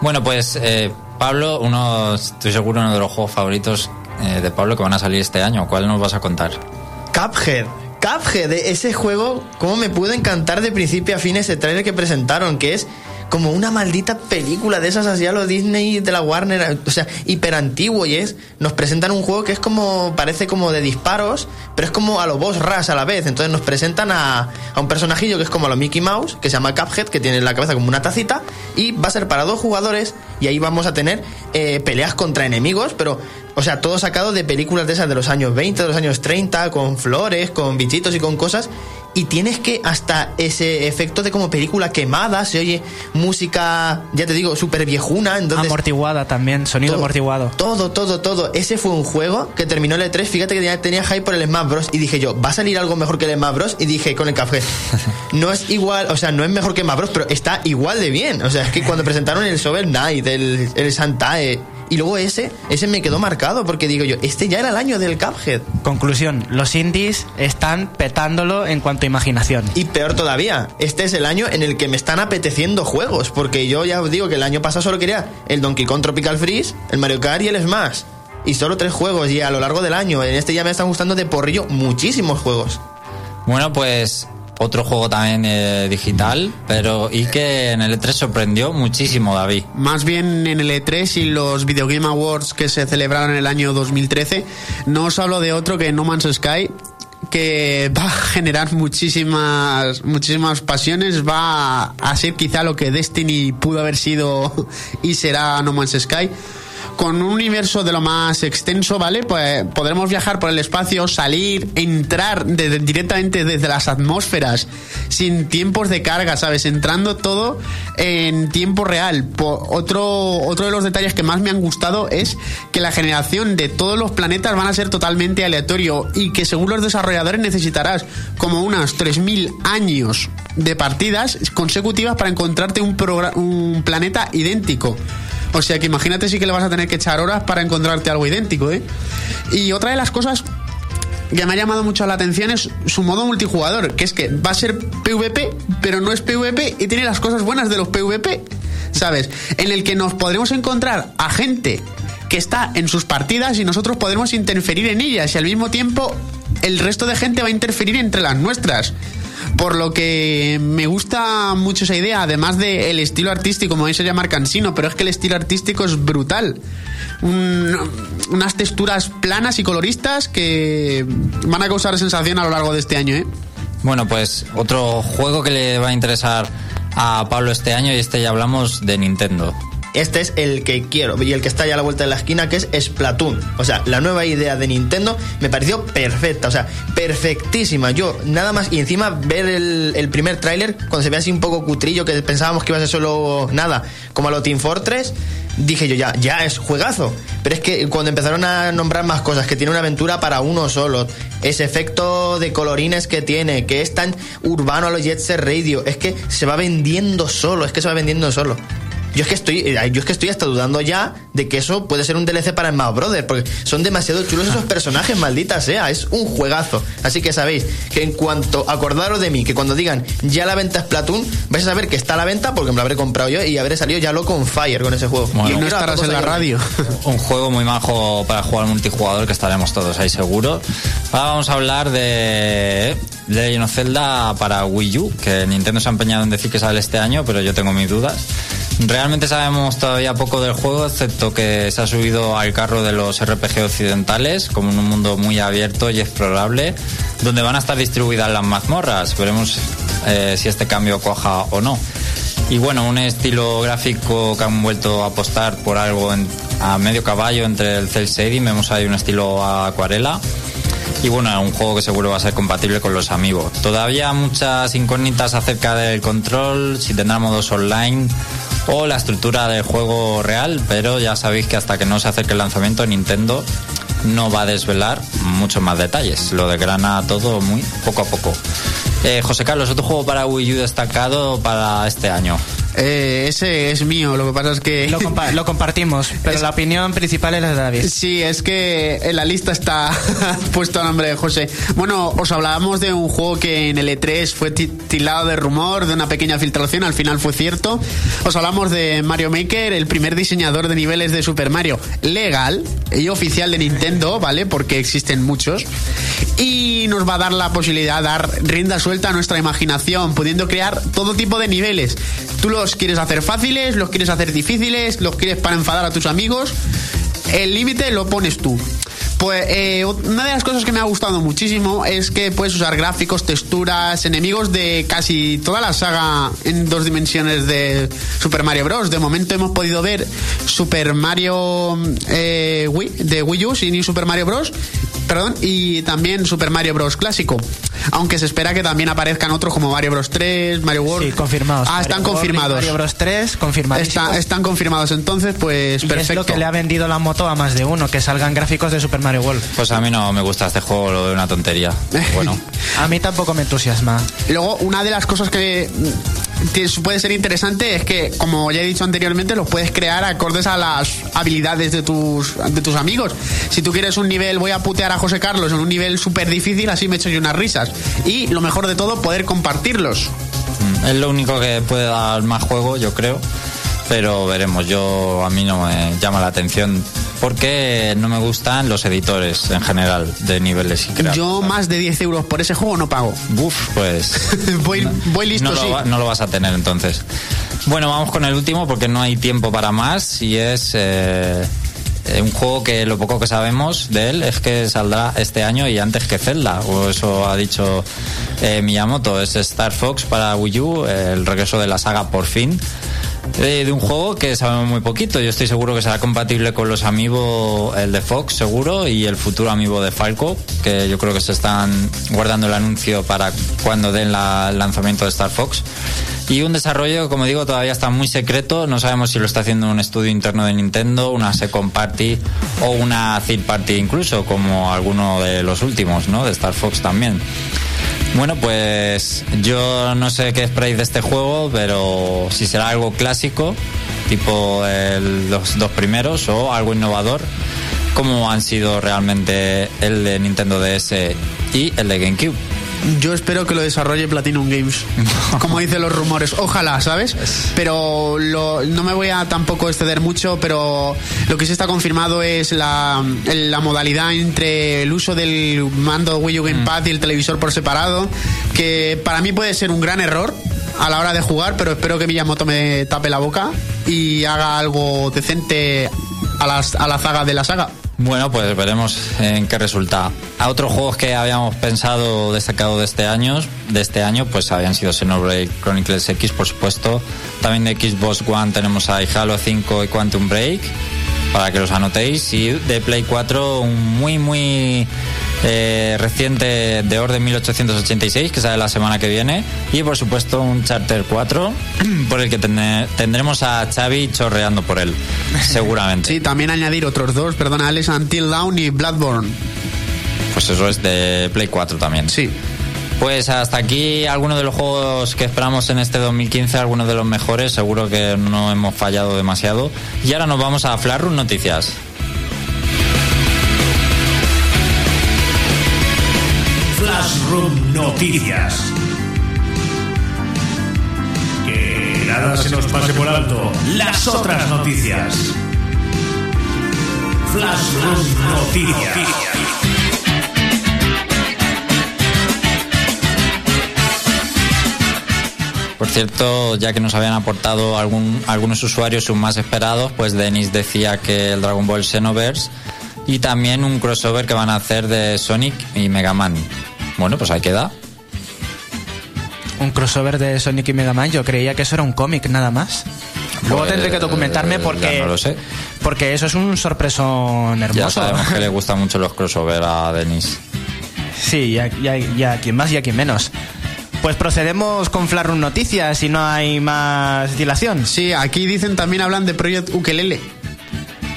Bueno, pues eh, Pablo, uno, estoy seguro, uno de los juegos favoritos eh, de Pablo que van a salir este año. ¿Cuál nos vas a contar? Cuphead, Cuphead, ese juego, cómo me pudo encantar de principio a fin ese trailer que presentaron, que es como una maldita película de esas así a los Disney de la Warner, o sea, hiper antiguo y es, nos presentan un juego que es como, parece como de disparos, pero es como a los boss rush a la vez, entonces nos presentan a, a un personajillo que es como a lo Mickey Mouse, que se llama Cuphead, que tiene la cabeza como una tacita, y va a ser para dos jugadores, y ahí vamos a tener eh, peleas contra enemigos, pero, o sea, todo sacado de películas de esas de los años 20, de los años 30, con flores, con bichitos y con cosas, y tienes que hasta ese efecto de como película quemada, se oye música, ya te digo, súper viejuna, entonces... Amortiguada también, sonido todo, amortiguado. Todo, todo, todo. Ese fue un juego que terminó el E3. Fíjate que tenía hype por el Smash Bros. Y dije yo, ¿va a salir algo mejor que el Smash Bros? Y dije con el café. [laughs] No es igual, o sea, no es mejor que Smash Bros, pero está igual de bien. O sea, es que cuando [laughs] presentaron el Shovel Knight, el, el Santae. Y luego ese, ese me quedó marcado porque digo yo, este ya era el año del Cuphead. Conclusión, los indies están petándolo en cuanto a imaginación. Y peor todavía, este es el año en el que me están apeteciendo juegos, porque yo ya os digo que el año pasado solo quería el Donkey Kong Tropical Freeze, el Mario Kart y el Smash. Y solo tres juegos, y a lo largo del año, en este ya me están gustando de porrillo muchísimos juegos. Bueno, pues otro juego también eh, digital, pero y que en el E3 sorprendió muchísimo, David. Más bien en el E3 y los Video Game Awards que se celebraron en el año 2013, no os hablo de otro que No Man's Sky, que va a generar muchísimas muchísimas pasiones, va a ser quizá lo que Destiny pudo haber sido y será No Man's Sky. Con un universo de lo más extenso, ¿vale? Pues podremos viajar por el espacio, salir, entrar directamente desde las atmósferas, sin tiempos de carga, ¿sabes? Entrando todo en tiempo real. Otro, otro de los detalles que más me han gustado es que la generación de todos los planetas van a ser totalmente aleatorio y que según los desarrolladores necesitarás como unos 3.000 años de partidas consecutivas para encontrarte un, un planeta idéntico. O sea que imagínate si que le vas a tener que echar horas para encontrarte algo idéntico, ¿eh? Y otra de las cosas que me ha llamado mucho la atención es su modo multijugador, que es que va a ser PvP, pero no es PvP y tiene las cosas buenas de los PvP, ¿sabes? En el que nos podremos encontrar a gente que está en sus partidas y nosotros podremos interferir en ellas y al mismo tiempo el resto de gente va a interferir entre las nuestras. Por lo que me gusta mucho esa idea, además del estilo artístico, como se llamar cansino, pero es que el estilo artístico es brutal. Un- unas texturas planas y coloristas que van a causar sensación a lo largo de este año, ¿eh? Bueno, pues otro juego que le va a interesar a Pablo este año y este ya hablamos de Nintendo. Este es el que quiero y el que está ya a la vuelta de la esquina, que es Splatoon. O sea, la nueva idea de Nintendo me pareció perfecta, o sea, perfectísima. Yo, nada más, y encima ver el, primer tráiler, cuando se ve así un poco cutrillo, que pensábamos que iba a ser solo nada, como a lo Team Fortress, dije yo, ya, ya es juegazo. Pero es que cuando empezaron a nombrar más cosas, que tiene una aventura para uno solo, ese efecto de colorines que tiene, que es tan urbano a los Jet Set Radio, es que se va vendiendo solo, es que se va vendiendo solo. Yo es que estoy, eh, yo es que estoy hasta dudando ya de que eso puede ser un DLC para Smash Brothers, porque son demasiado chulos esos personajes, maldita sea, es un juegazo. Así que sabéis que en cuanto acordaros de mí, que cuando digan ya la venta es Splatoon, vais a saber que está a la venta porque me lo habré comprado yo y habré salido ya loco on fire con ese juego. Bueno. y no estarás en la radio. [laughs] Un juego muy majo para jugar multijugador que estaremos todos ahí seguros. Ahora vamos a hablar de de Legend of Zelda para Wii U, que Nintendo se ha empeñado en decir que sale este año, pero yo tengo mis dudas. Realmente sabemos todavía poco del juego, excepto que se ha subido al carro de los RPG occidentales, como en un mundo muy abierto y explorable, donde van a estar distribuidas las mazmorras. Veremos eh, si este cambio cuaja o no. Y bueno, un estilo gráfico que han vuelto a apostar por algo a medio caballo entre el cel shading, vemos ahí un estilo acuarela. Y bueno, un juego que seguro va a ser compatible con los amigos. Todavía muchas incógnitas acerca del control, si tendrá modos online o la estructura del juego real, pero ya sabéis que hasta que no se acerque el lanzamiento Nintendo no va a desvelar muchos más detalles. Lo desgrana todo muy poco a poco. Eh, José Carlos, otro juego para Wii U destacado para este año. Eh, ese es mío, lo que pasa es que... Lo, compa- lo compartimos, [laughs] pero Es- la opinión principal es la de David. Sí, es que en la lista está [laughs] puesto a nombre de José. Bueno, os hablábamos de un juego que en el E3 fue ti- tildado de rumor, de una pequeña filtración, al final fue cierto. Os hablamos de Mario Maker, el primer diseñador de niveles de Super Mario legal y oficial de Nintendo, ¿vale? Porque existen muchos. Y nos va a dar la posibilidad de dar rienda suelta a nuestra imaginación, pudiendo crear todo tipo de niveles. Tú los quieres hacer fáciles, los quieres hacer difíciles, los quieres para enfadar a tus amigos. El límite lo pones tú. Pues eh, una de las cosas que me ha gustado muchísimo es que puedes usar gráficos, texturas, enemigos de casi toda la saga en dos dimensiones de Super Mario Bros. De momento hemos podido ver Super Mario eh, Wii, de Wii U, sin Super Mario Bros. Perdón, y también Super Mario Bros. clásico. Aunque se espera que también aparezcan otros como Mario Bros. 3, Mario World. Sí, confirmados. Ah, están World confirmados. Mario Bros 3, confirmadísimos. Está- están confirmados entonces, pues y perfecto. es lo que le ha vendido la moto a más de uno, que salgan gráficos de Super Mario World. Pues a mí no me gusta este juego, lo veo una tontería. [laughs] Bueno, A mí tampoco me entusiasma. Luego, una de las cosas que mm, puede ser interesante es que, como ya he dicho anteriormente, los puedes crear acordes a las habilidades de tus, de tus amigos. Si tú quieres un nivel, voy a putear a José Carlos en un nivel súper difícil, así me echo yo unas risas. Y lo mejor de todo, poder compartirlos. mm, es lo único que puede dar más juego, yo creo. Pero veremos, yo a mí no me llama la atención porque no me gustan los editores en general de niveles y crear. Yo más de 10 euros por ese juego no pago. Uf, pues [laughs] voy, voy listo, no, lo, sí. va- no lo vas a tener entonces. Bueno, vamos con el último porque no hay tiempo para más y es eh, eh, un juego que lo poco que sabemos de él es que saldrá este año y antes que Zelda, o eso ha dicho eh, Miyamoto. Es Star Fox para Wii U, eh, el regreso de la saga por fin. Eh, de un juego que sabemos muy poquito. Yo estoy seguro que será compatible con los amigos, el de Fox seguro, y el futuro amigo de Falco, que yo creo que se están guardando el anuncio para cuando den el lanzamiento de Star Fox. Y un desarrollo, como digo, todavía está muy secreto. No sabemos si lo está haciendo un estudio interno de Nintendo, una second party o una third party incluso, como alguno de los últimos, ¿no? De Star Fox también. Bueno, pues yo no sé qué esperáis de este juego, pero si será algo clásico, tipo el- los dos primeros, o algo innovador, como han sido realmente el de Nintendo DS y el de GameCube. Yo espero que lo desarrolle Platinum Games. [laughs] Como dicen los rumores. Ojalá, ¿sabes? Pero lo- no me voy a tampoco exceder mucho, pero lo que sí está confirmado es la, modalidad entre el uso del mando Wii U Gamepad y el televisor por separado, que para mí puede ser un gran error a la hora de jugar, pero espero que Miyamoto me tape la boca y haga algo decente a, las, a la saga de la saga. Bueno, pues veremos en qué resulta. A otros juegos que habíamos pensado destacado de este año, de este año, pues habían sido Xenoblade Chronicles X, por supuesto. También de Xbox One tenemos a Halo 5 y Quantum Break, para que los anotéis. Y de Play 4, un muy, muy eh, reciente de Orden 1886, que sale la semana que viene. Y por supuesto un Charter 4, [clears throat] por el que tendremos a Xavi chorreando por él, [laughs] seguramente. Sí, también añadir otros dos, perdona, Alex, Until Dawn y Bloodborne. Pues eso es de Play 4 también. Sí. Pues hasta aquí algunos de los juegos que esperamos en este 2015, algunos de los mejores, seguro que no hemos fallado demasiado. Y ahora nos vamos a Flarrun Noticias. Flashroom Noticias. Que nada se nos pase por alto. Las otras noticias. Flashroom Noticias. Por cierto, ya que nos habían aportado algún, algunos usuarios sus más esperados, pues Denis decía que el Dragon Ball Xenoverse y también un crossover que van a hacer de Sonic y Mega Man. Bueno, pues ahí queda. Un crossover de Sonic y Mega Man, yo creía que eso era un cómic nada más. Luego Pues, tendré que documentarme ya porque, no lo sé. porque eso es un sorpresón Ya hermoso. sabemos que le [laughs] gustan mucho los crossover a Denis. Sí, y a, y a- y a quien más y a quien menos. Pues procedemos con Flarun Noticias si no hay más dilación. Sí, aquí dicen también hablan de Project Ukelele.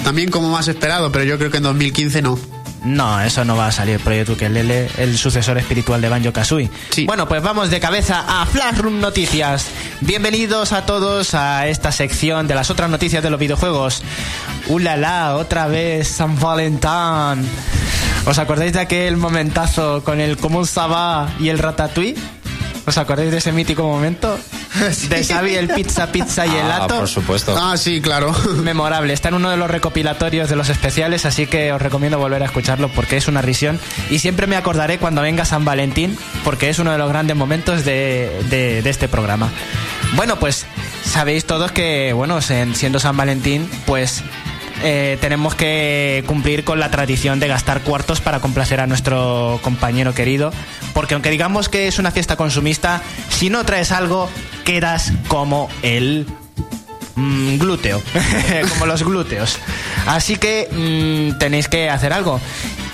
También como más esperado, pero yo creo que en 2015 no. No, eso no va a salir. Project Ukelele, el sucesor espiritual de Banjo Kazooie. Sí. Bueno, pues vamos de cabeza a Flashroom Noticias. Bienvenidos a todos a esta sección de las otras noticias de los videojuegos. ¡Ulala! Otra vez San Valentín. ¿Os acordáis de aquel momentazo con el Común Sabá y el Ratatouille? ¿Os acordáis de ese mítico momento? [laughs] De Xavi, el pizza, pizza y el Ah, por supuesto. Ah, sí, claro. [laughs] memorable. Está en uno de los recopilatorios de los especiales, así que os recomiendo volver a escucharlo porque es una risión. Y siempre me acordaré cuando venga San Valentín, porque es uno de los grandes momentos de, de- de este programa. Bueno, pues sabéis todos que, bueno, siendo San Valentín, pues eh, tenemos que cumplir con la tradición de gastar cuartos para complacer a nuestro compañero querido. Porque aunque digamos que es una fiesta consumista, si no traes algo, quedas como el Mm, glúteo, [laughs] como los glúteos. Así que mm, tenéis que hacer algo.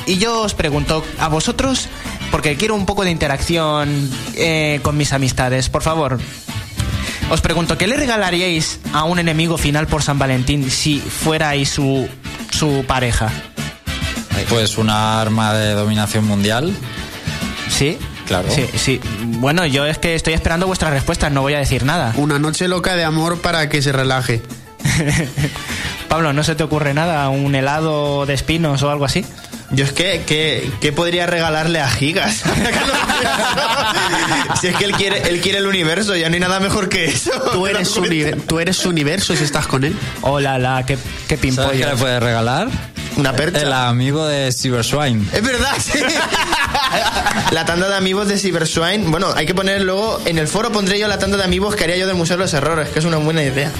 Y yo os pregunto, a vosotros, porque quiero un poco de interacción eh, con mis amistades, por favor. Os pregunto, ¿qué le regalaríais a un enemigo final por San Valentín si fuerais su, su pareja? Pues una arma de dominación mundial. ¿Sí? Claro. Sí, sí. Bueno, yo es que estoy esperando vuestras respuestas, no voy a decir nada. Una noche loca de amor para que se relaje. [laughs] Pablo, ¿no se te ocurre nada? ¿Un helado de espinos o algo así? Yo es que, que, ¿qué podría regalarle a Gigas? [laughs] si es que él quiere, él quiere el universo, ya no hay nada mejor que eso. Tú eres, su, uni- tú eres su universo si estás con él. Hola, la, qué, qué ¿Sabes qué pimpollo. le puedes regalar? Una percha. El amigo de Cyberswine. Es verdad, sí. [laughs] la tanda de amigos de Cyberswine. Bueno, hay que poner luego. En el foro pondré yo la tanda de amigos que haría yo del Museo de los Errores, que es una buena idea.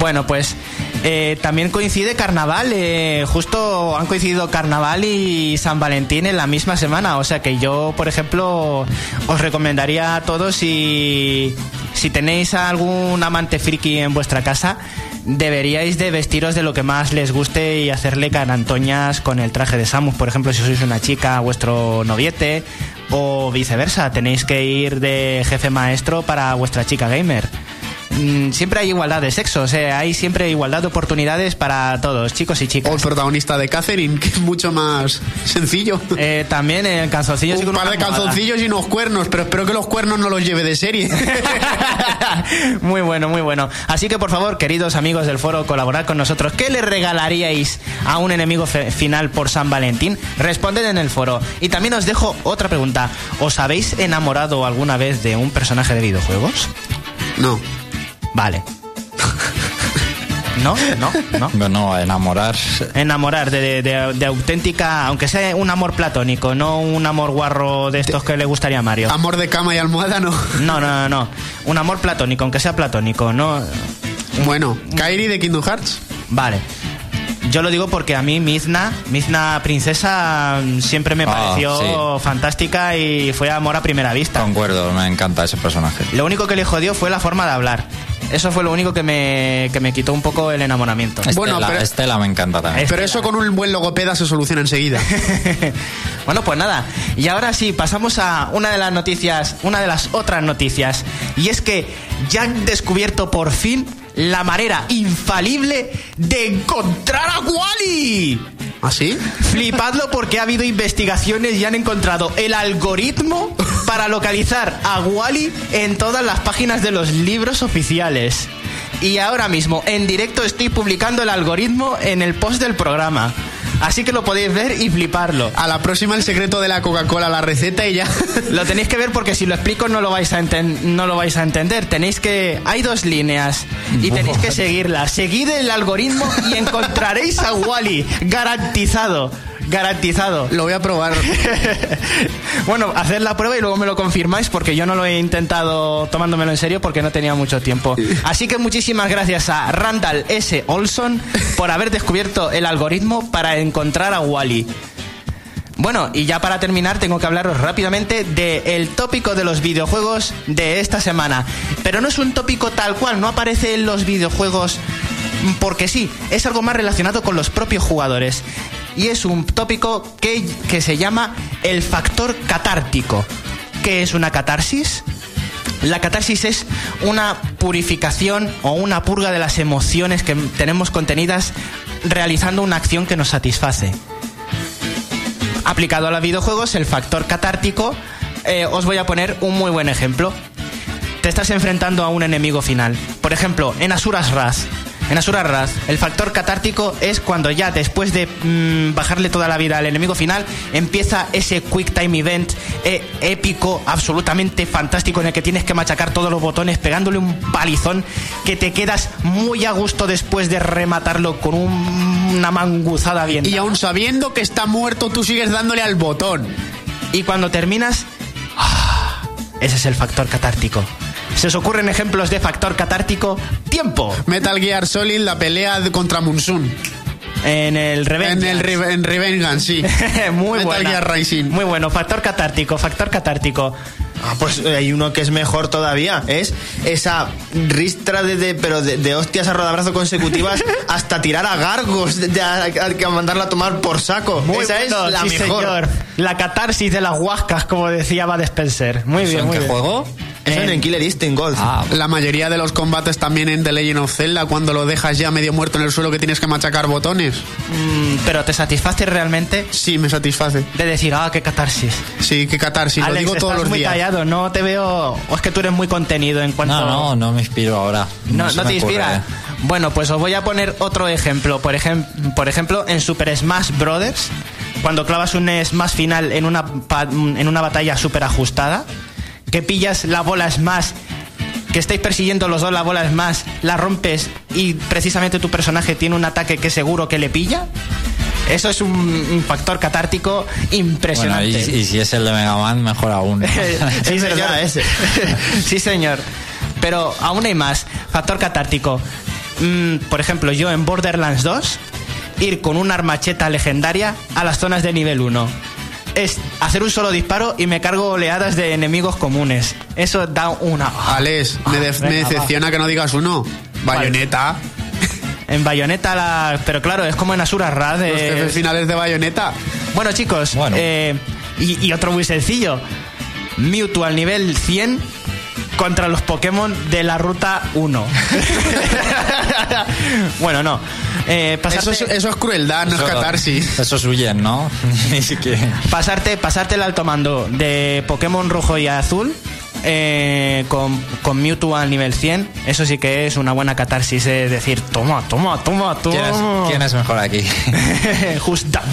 Bueno, pues eh, también coincide Carnaval. eh, justo han coincidido Carnaval y San Valentín en la misma semana. O sea que yo, por ejemplo, os recomendaría a todos si, si tenéis algún amante friki en vuestra casa, deberíais de vestiros de lo que más les guste y hacerle carantoñas con el traje de Samus. Por ejemplo, si sois una chica, vuestro noviete. O viceversa, tenéis que ir de jefe maestro para vuestra chica gamer. Mm, siempre hay igualdad de sexo, o sea, hay siempre igualdad de oportunidades para todos, chicos y O el chicas. protagonista de Catherine, que es mucho más sencillo. Eh, también el calzoncillo sí Un par de calzoncillos y unos cuernos, pero espero que los cuernos no los lleve de serie. [laughs] muy bueno, muy bueno. Así que por favor, queridos amigos del foro, colaborad con nosotros. ¿Qué le regalaríais a un enemigo final por San Valentín? Responded en el foro. Y también os dejo otra pregunta. ¿Os habéis enamorado alguna vez de un personaje de videojuegos? No. Vale. ¿No? ¿No? ¿No? Bueno, enamorar. Enamorar de, de- de- de auténtica, aunque sea un amor platónico, no un amor guarro de estos que le gustaría a Mario. Amor de cama y almohada, no. No, no, no, no. Un amor platónico, aunque sea platónico, no. Bueno, Kairi de Kingdom Hearts. Vale. Yo lo digo porque a mí Mizna, Mizna princesa, mm, siempre me Ah, pareció fantástica y fue amor a primera vista. Concuerdo, me encanta ese personaje. Lo único que le jodió fue la forma de hablar. Eso fue lo único que me, que me quitó un poco el enamoramiento. Bueno, Estela, pero- Estela me encanta también. Pero eso con un buen logopeda se soluciona enseguida. [laughs] bueno, pues nada. Y ahora sí, pasamos a una de las noticias, una de las otras noticias. Y es que ya han descubierto por fin la manera infalible de encontrar a Wally. ¿Así? Flipadlo porque ha habido investigaciones y han encontrado el algoritmo para localizar a Wally en todas las páginas de los libros oficiales. Y ahora mismo, en directo, estoy publicando el algoritmo en el post del programa. Así que lo podéis ver y fliparlo. A la próxima el secreto de la Coca-Cola, la receta y ya. [laughs] Lo tenéis que ver porque si lo explico no lo vais a, enten- no lo vais a entender. Tenéis que... Hay dos líneas y tenéis que seguirlas. Seguid el algoritmo y encontraréis a Wally. Garantizado. Garantizado. Lo voy a probar. [laughs] bueno, haced la prueba y luego me lo confirmáis porque yo no lo he intentado tomándomelo en serio porque no tenía mucho tiempo. [laughs] Así que muchísimas gracias a Randall S. Olson por haber descubierto el algoritmo para encontrar a Wally. Bueno, y ya para terminar tengo que hablaros rápidamente del tópico de los videojuegos de esta semana. Pero no es un tópico tal cual, no aparece en los videojuegos porque sí, es algo más relacionado con los propios jugadores. Y es un tópico que, que se llama el factor catártico. ¿Qué es una catarsis? La catarsis es una purificación o una purga de las emociones que tenemos contenidas realizando una acción que nos satisface. aplicado a los videojuegos, el factor catártico, eh, os voy a poner un muy buen ejemplo. Te estás enfrentando a un enemigo final. Por ejemplo, en Asuras Wrath. En Asuras Wrath, el factor catártico es cuando ya después de mm, bajarle toda la vida al enemigo final, empieza ese Quick Time Event eh, épico, absolutamente fantástico, en el que tienes que machacar todos los botones pegándole un palizón que te quedas muy a gusto después de rematarlo con un- una manguzada bien. Y aún sabiendo que está muerto, tú sigues dándole al botón. Y cuando terminas, ¡ah! ese es el factor catártico. ¿Se os ocurren ejemplos de factor catártico? Tiempo. Metal Gear Solid, la pelea contra Munsun. En el Revenge. En el Re- en Revengan, sí. [laughs] Muy Metal buena. Gear Rising. Muy bueno, factor catártico, factor catártico. Ah, pues eh, hay uno que es mejor todavía. Es esa ristra de, de- pero de, de hostias a rodabrazo consecutivas [laughs] hasta tirar a gargos, de, de- a, a- a mandarla a tomar por saco. Muy esa bueno, es la sí, mejor. señor. La catarsis de las huascas, como decía Bad Spencer. Muy ¿Eso bien, en muy qué bien. juego? Eso en Killer Instinct Gold. Ah, La mayoría de los combates también en The Legend of Zelda, cuando lo dejas ya medio muerto en el suelo que tienes que machacar botones. Mm, pero ¿te satisface realmente Sí, me satisface. de decir, ah, qué catarsis? Sí, qué catarsis, Alex, lo digo todos estás los muy días. callado, no te veo... O es que tú eres muy contenido en cuanto... no, no, no me inspiro ahora. No, no te inspira. Bueno, pues os voy a poner otro ejemplo. Por, ejem- por ejemplo, en Super Smash Brothers, cuando clavas un Smash final en una, pa- en una batalla súper ajustada, que pillas la bola Smash, que estáis persiguiendo los dos la bola Smash, la rompes y precisamente tu personaje tiene un ataque que seguro que le pilla. Eso es un, un factor catártico Bueno, impresionante. y, y si es el de Mega Man, mejor aún. [laughs] sí, [laughs] Es señor. ese. [laughs] sí, señor. Pero aún hay más. Factor catártico. Mm, por ejemplo, yo en Borderlands 2, ir con una armacheta legendaria a las zonas de nivel 1. Es hacer un solo disparo y me cargo oleadas de enemigos comunes. Eso da una... Alex, me, de- Ah, venga, me va. decepciona que no digas uno. Bayonetta. En Bayonetta la... Pero claro, es como en Asura Rad. Los jefes finales de Bayonetta. Bueno, chicos, Bueno. eh, y, y otro muy sencillo. Mewtwo al nivel 100 contra los Pokémon de la ruta 1. [laughs] bueno, no. Eh, pasarte, Eso es, eso es crueldad, no es catarsis. Esos huyen, ¿no? [laughs] Ni siquiera. pasarte, pasarte el alto mando de Pokémon rojo y azul eh, con, con Mewtwo al nivel 100, eso sí que es una buena catarsis. Es decir, toma, toma, toma, toma. ¿Quién es, quién es mejor aquí? [laughs] Who's that?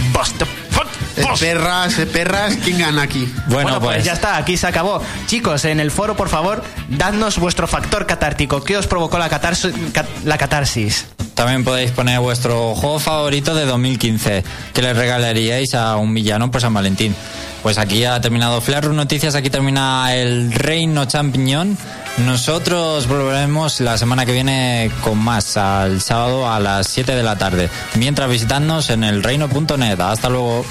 Perras, eh, perras, ¿quién gana aquí? Bueno, pues, pues, ya está, aquí se acabó. Chicos, en el foro, por favor, dadnos vuestro factor catártico. ¿Qué os provocó la, catars- cat- la catarsis? también podéis poner vuestro juego favorito de 2015 que le regalaríais a un villano por San Valentín. Pues aquí ha terminado Flash Noticias, aquí termina el Reino Champiñón. Nosotros volveremos la semana que viene con más, al sábado a las 7 de la tarde. Mientras visitadnos en el reino.net. Hasta luego.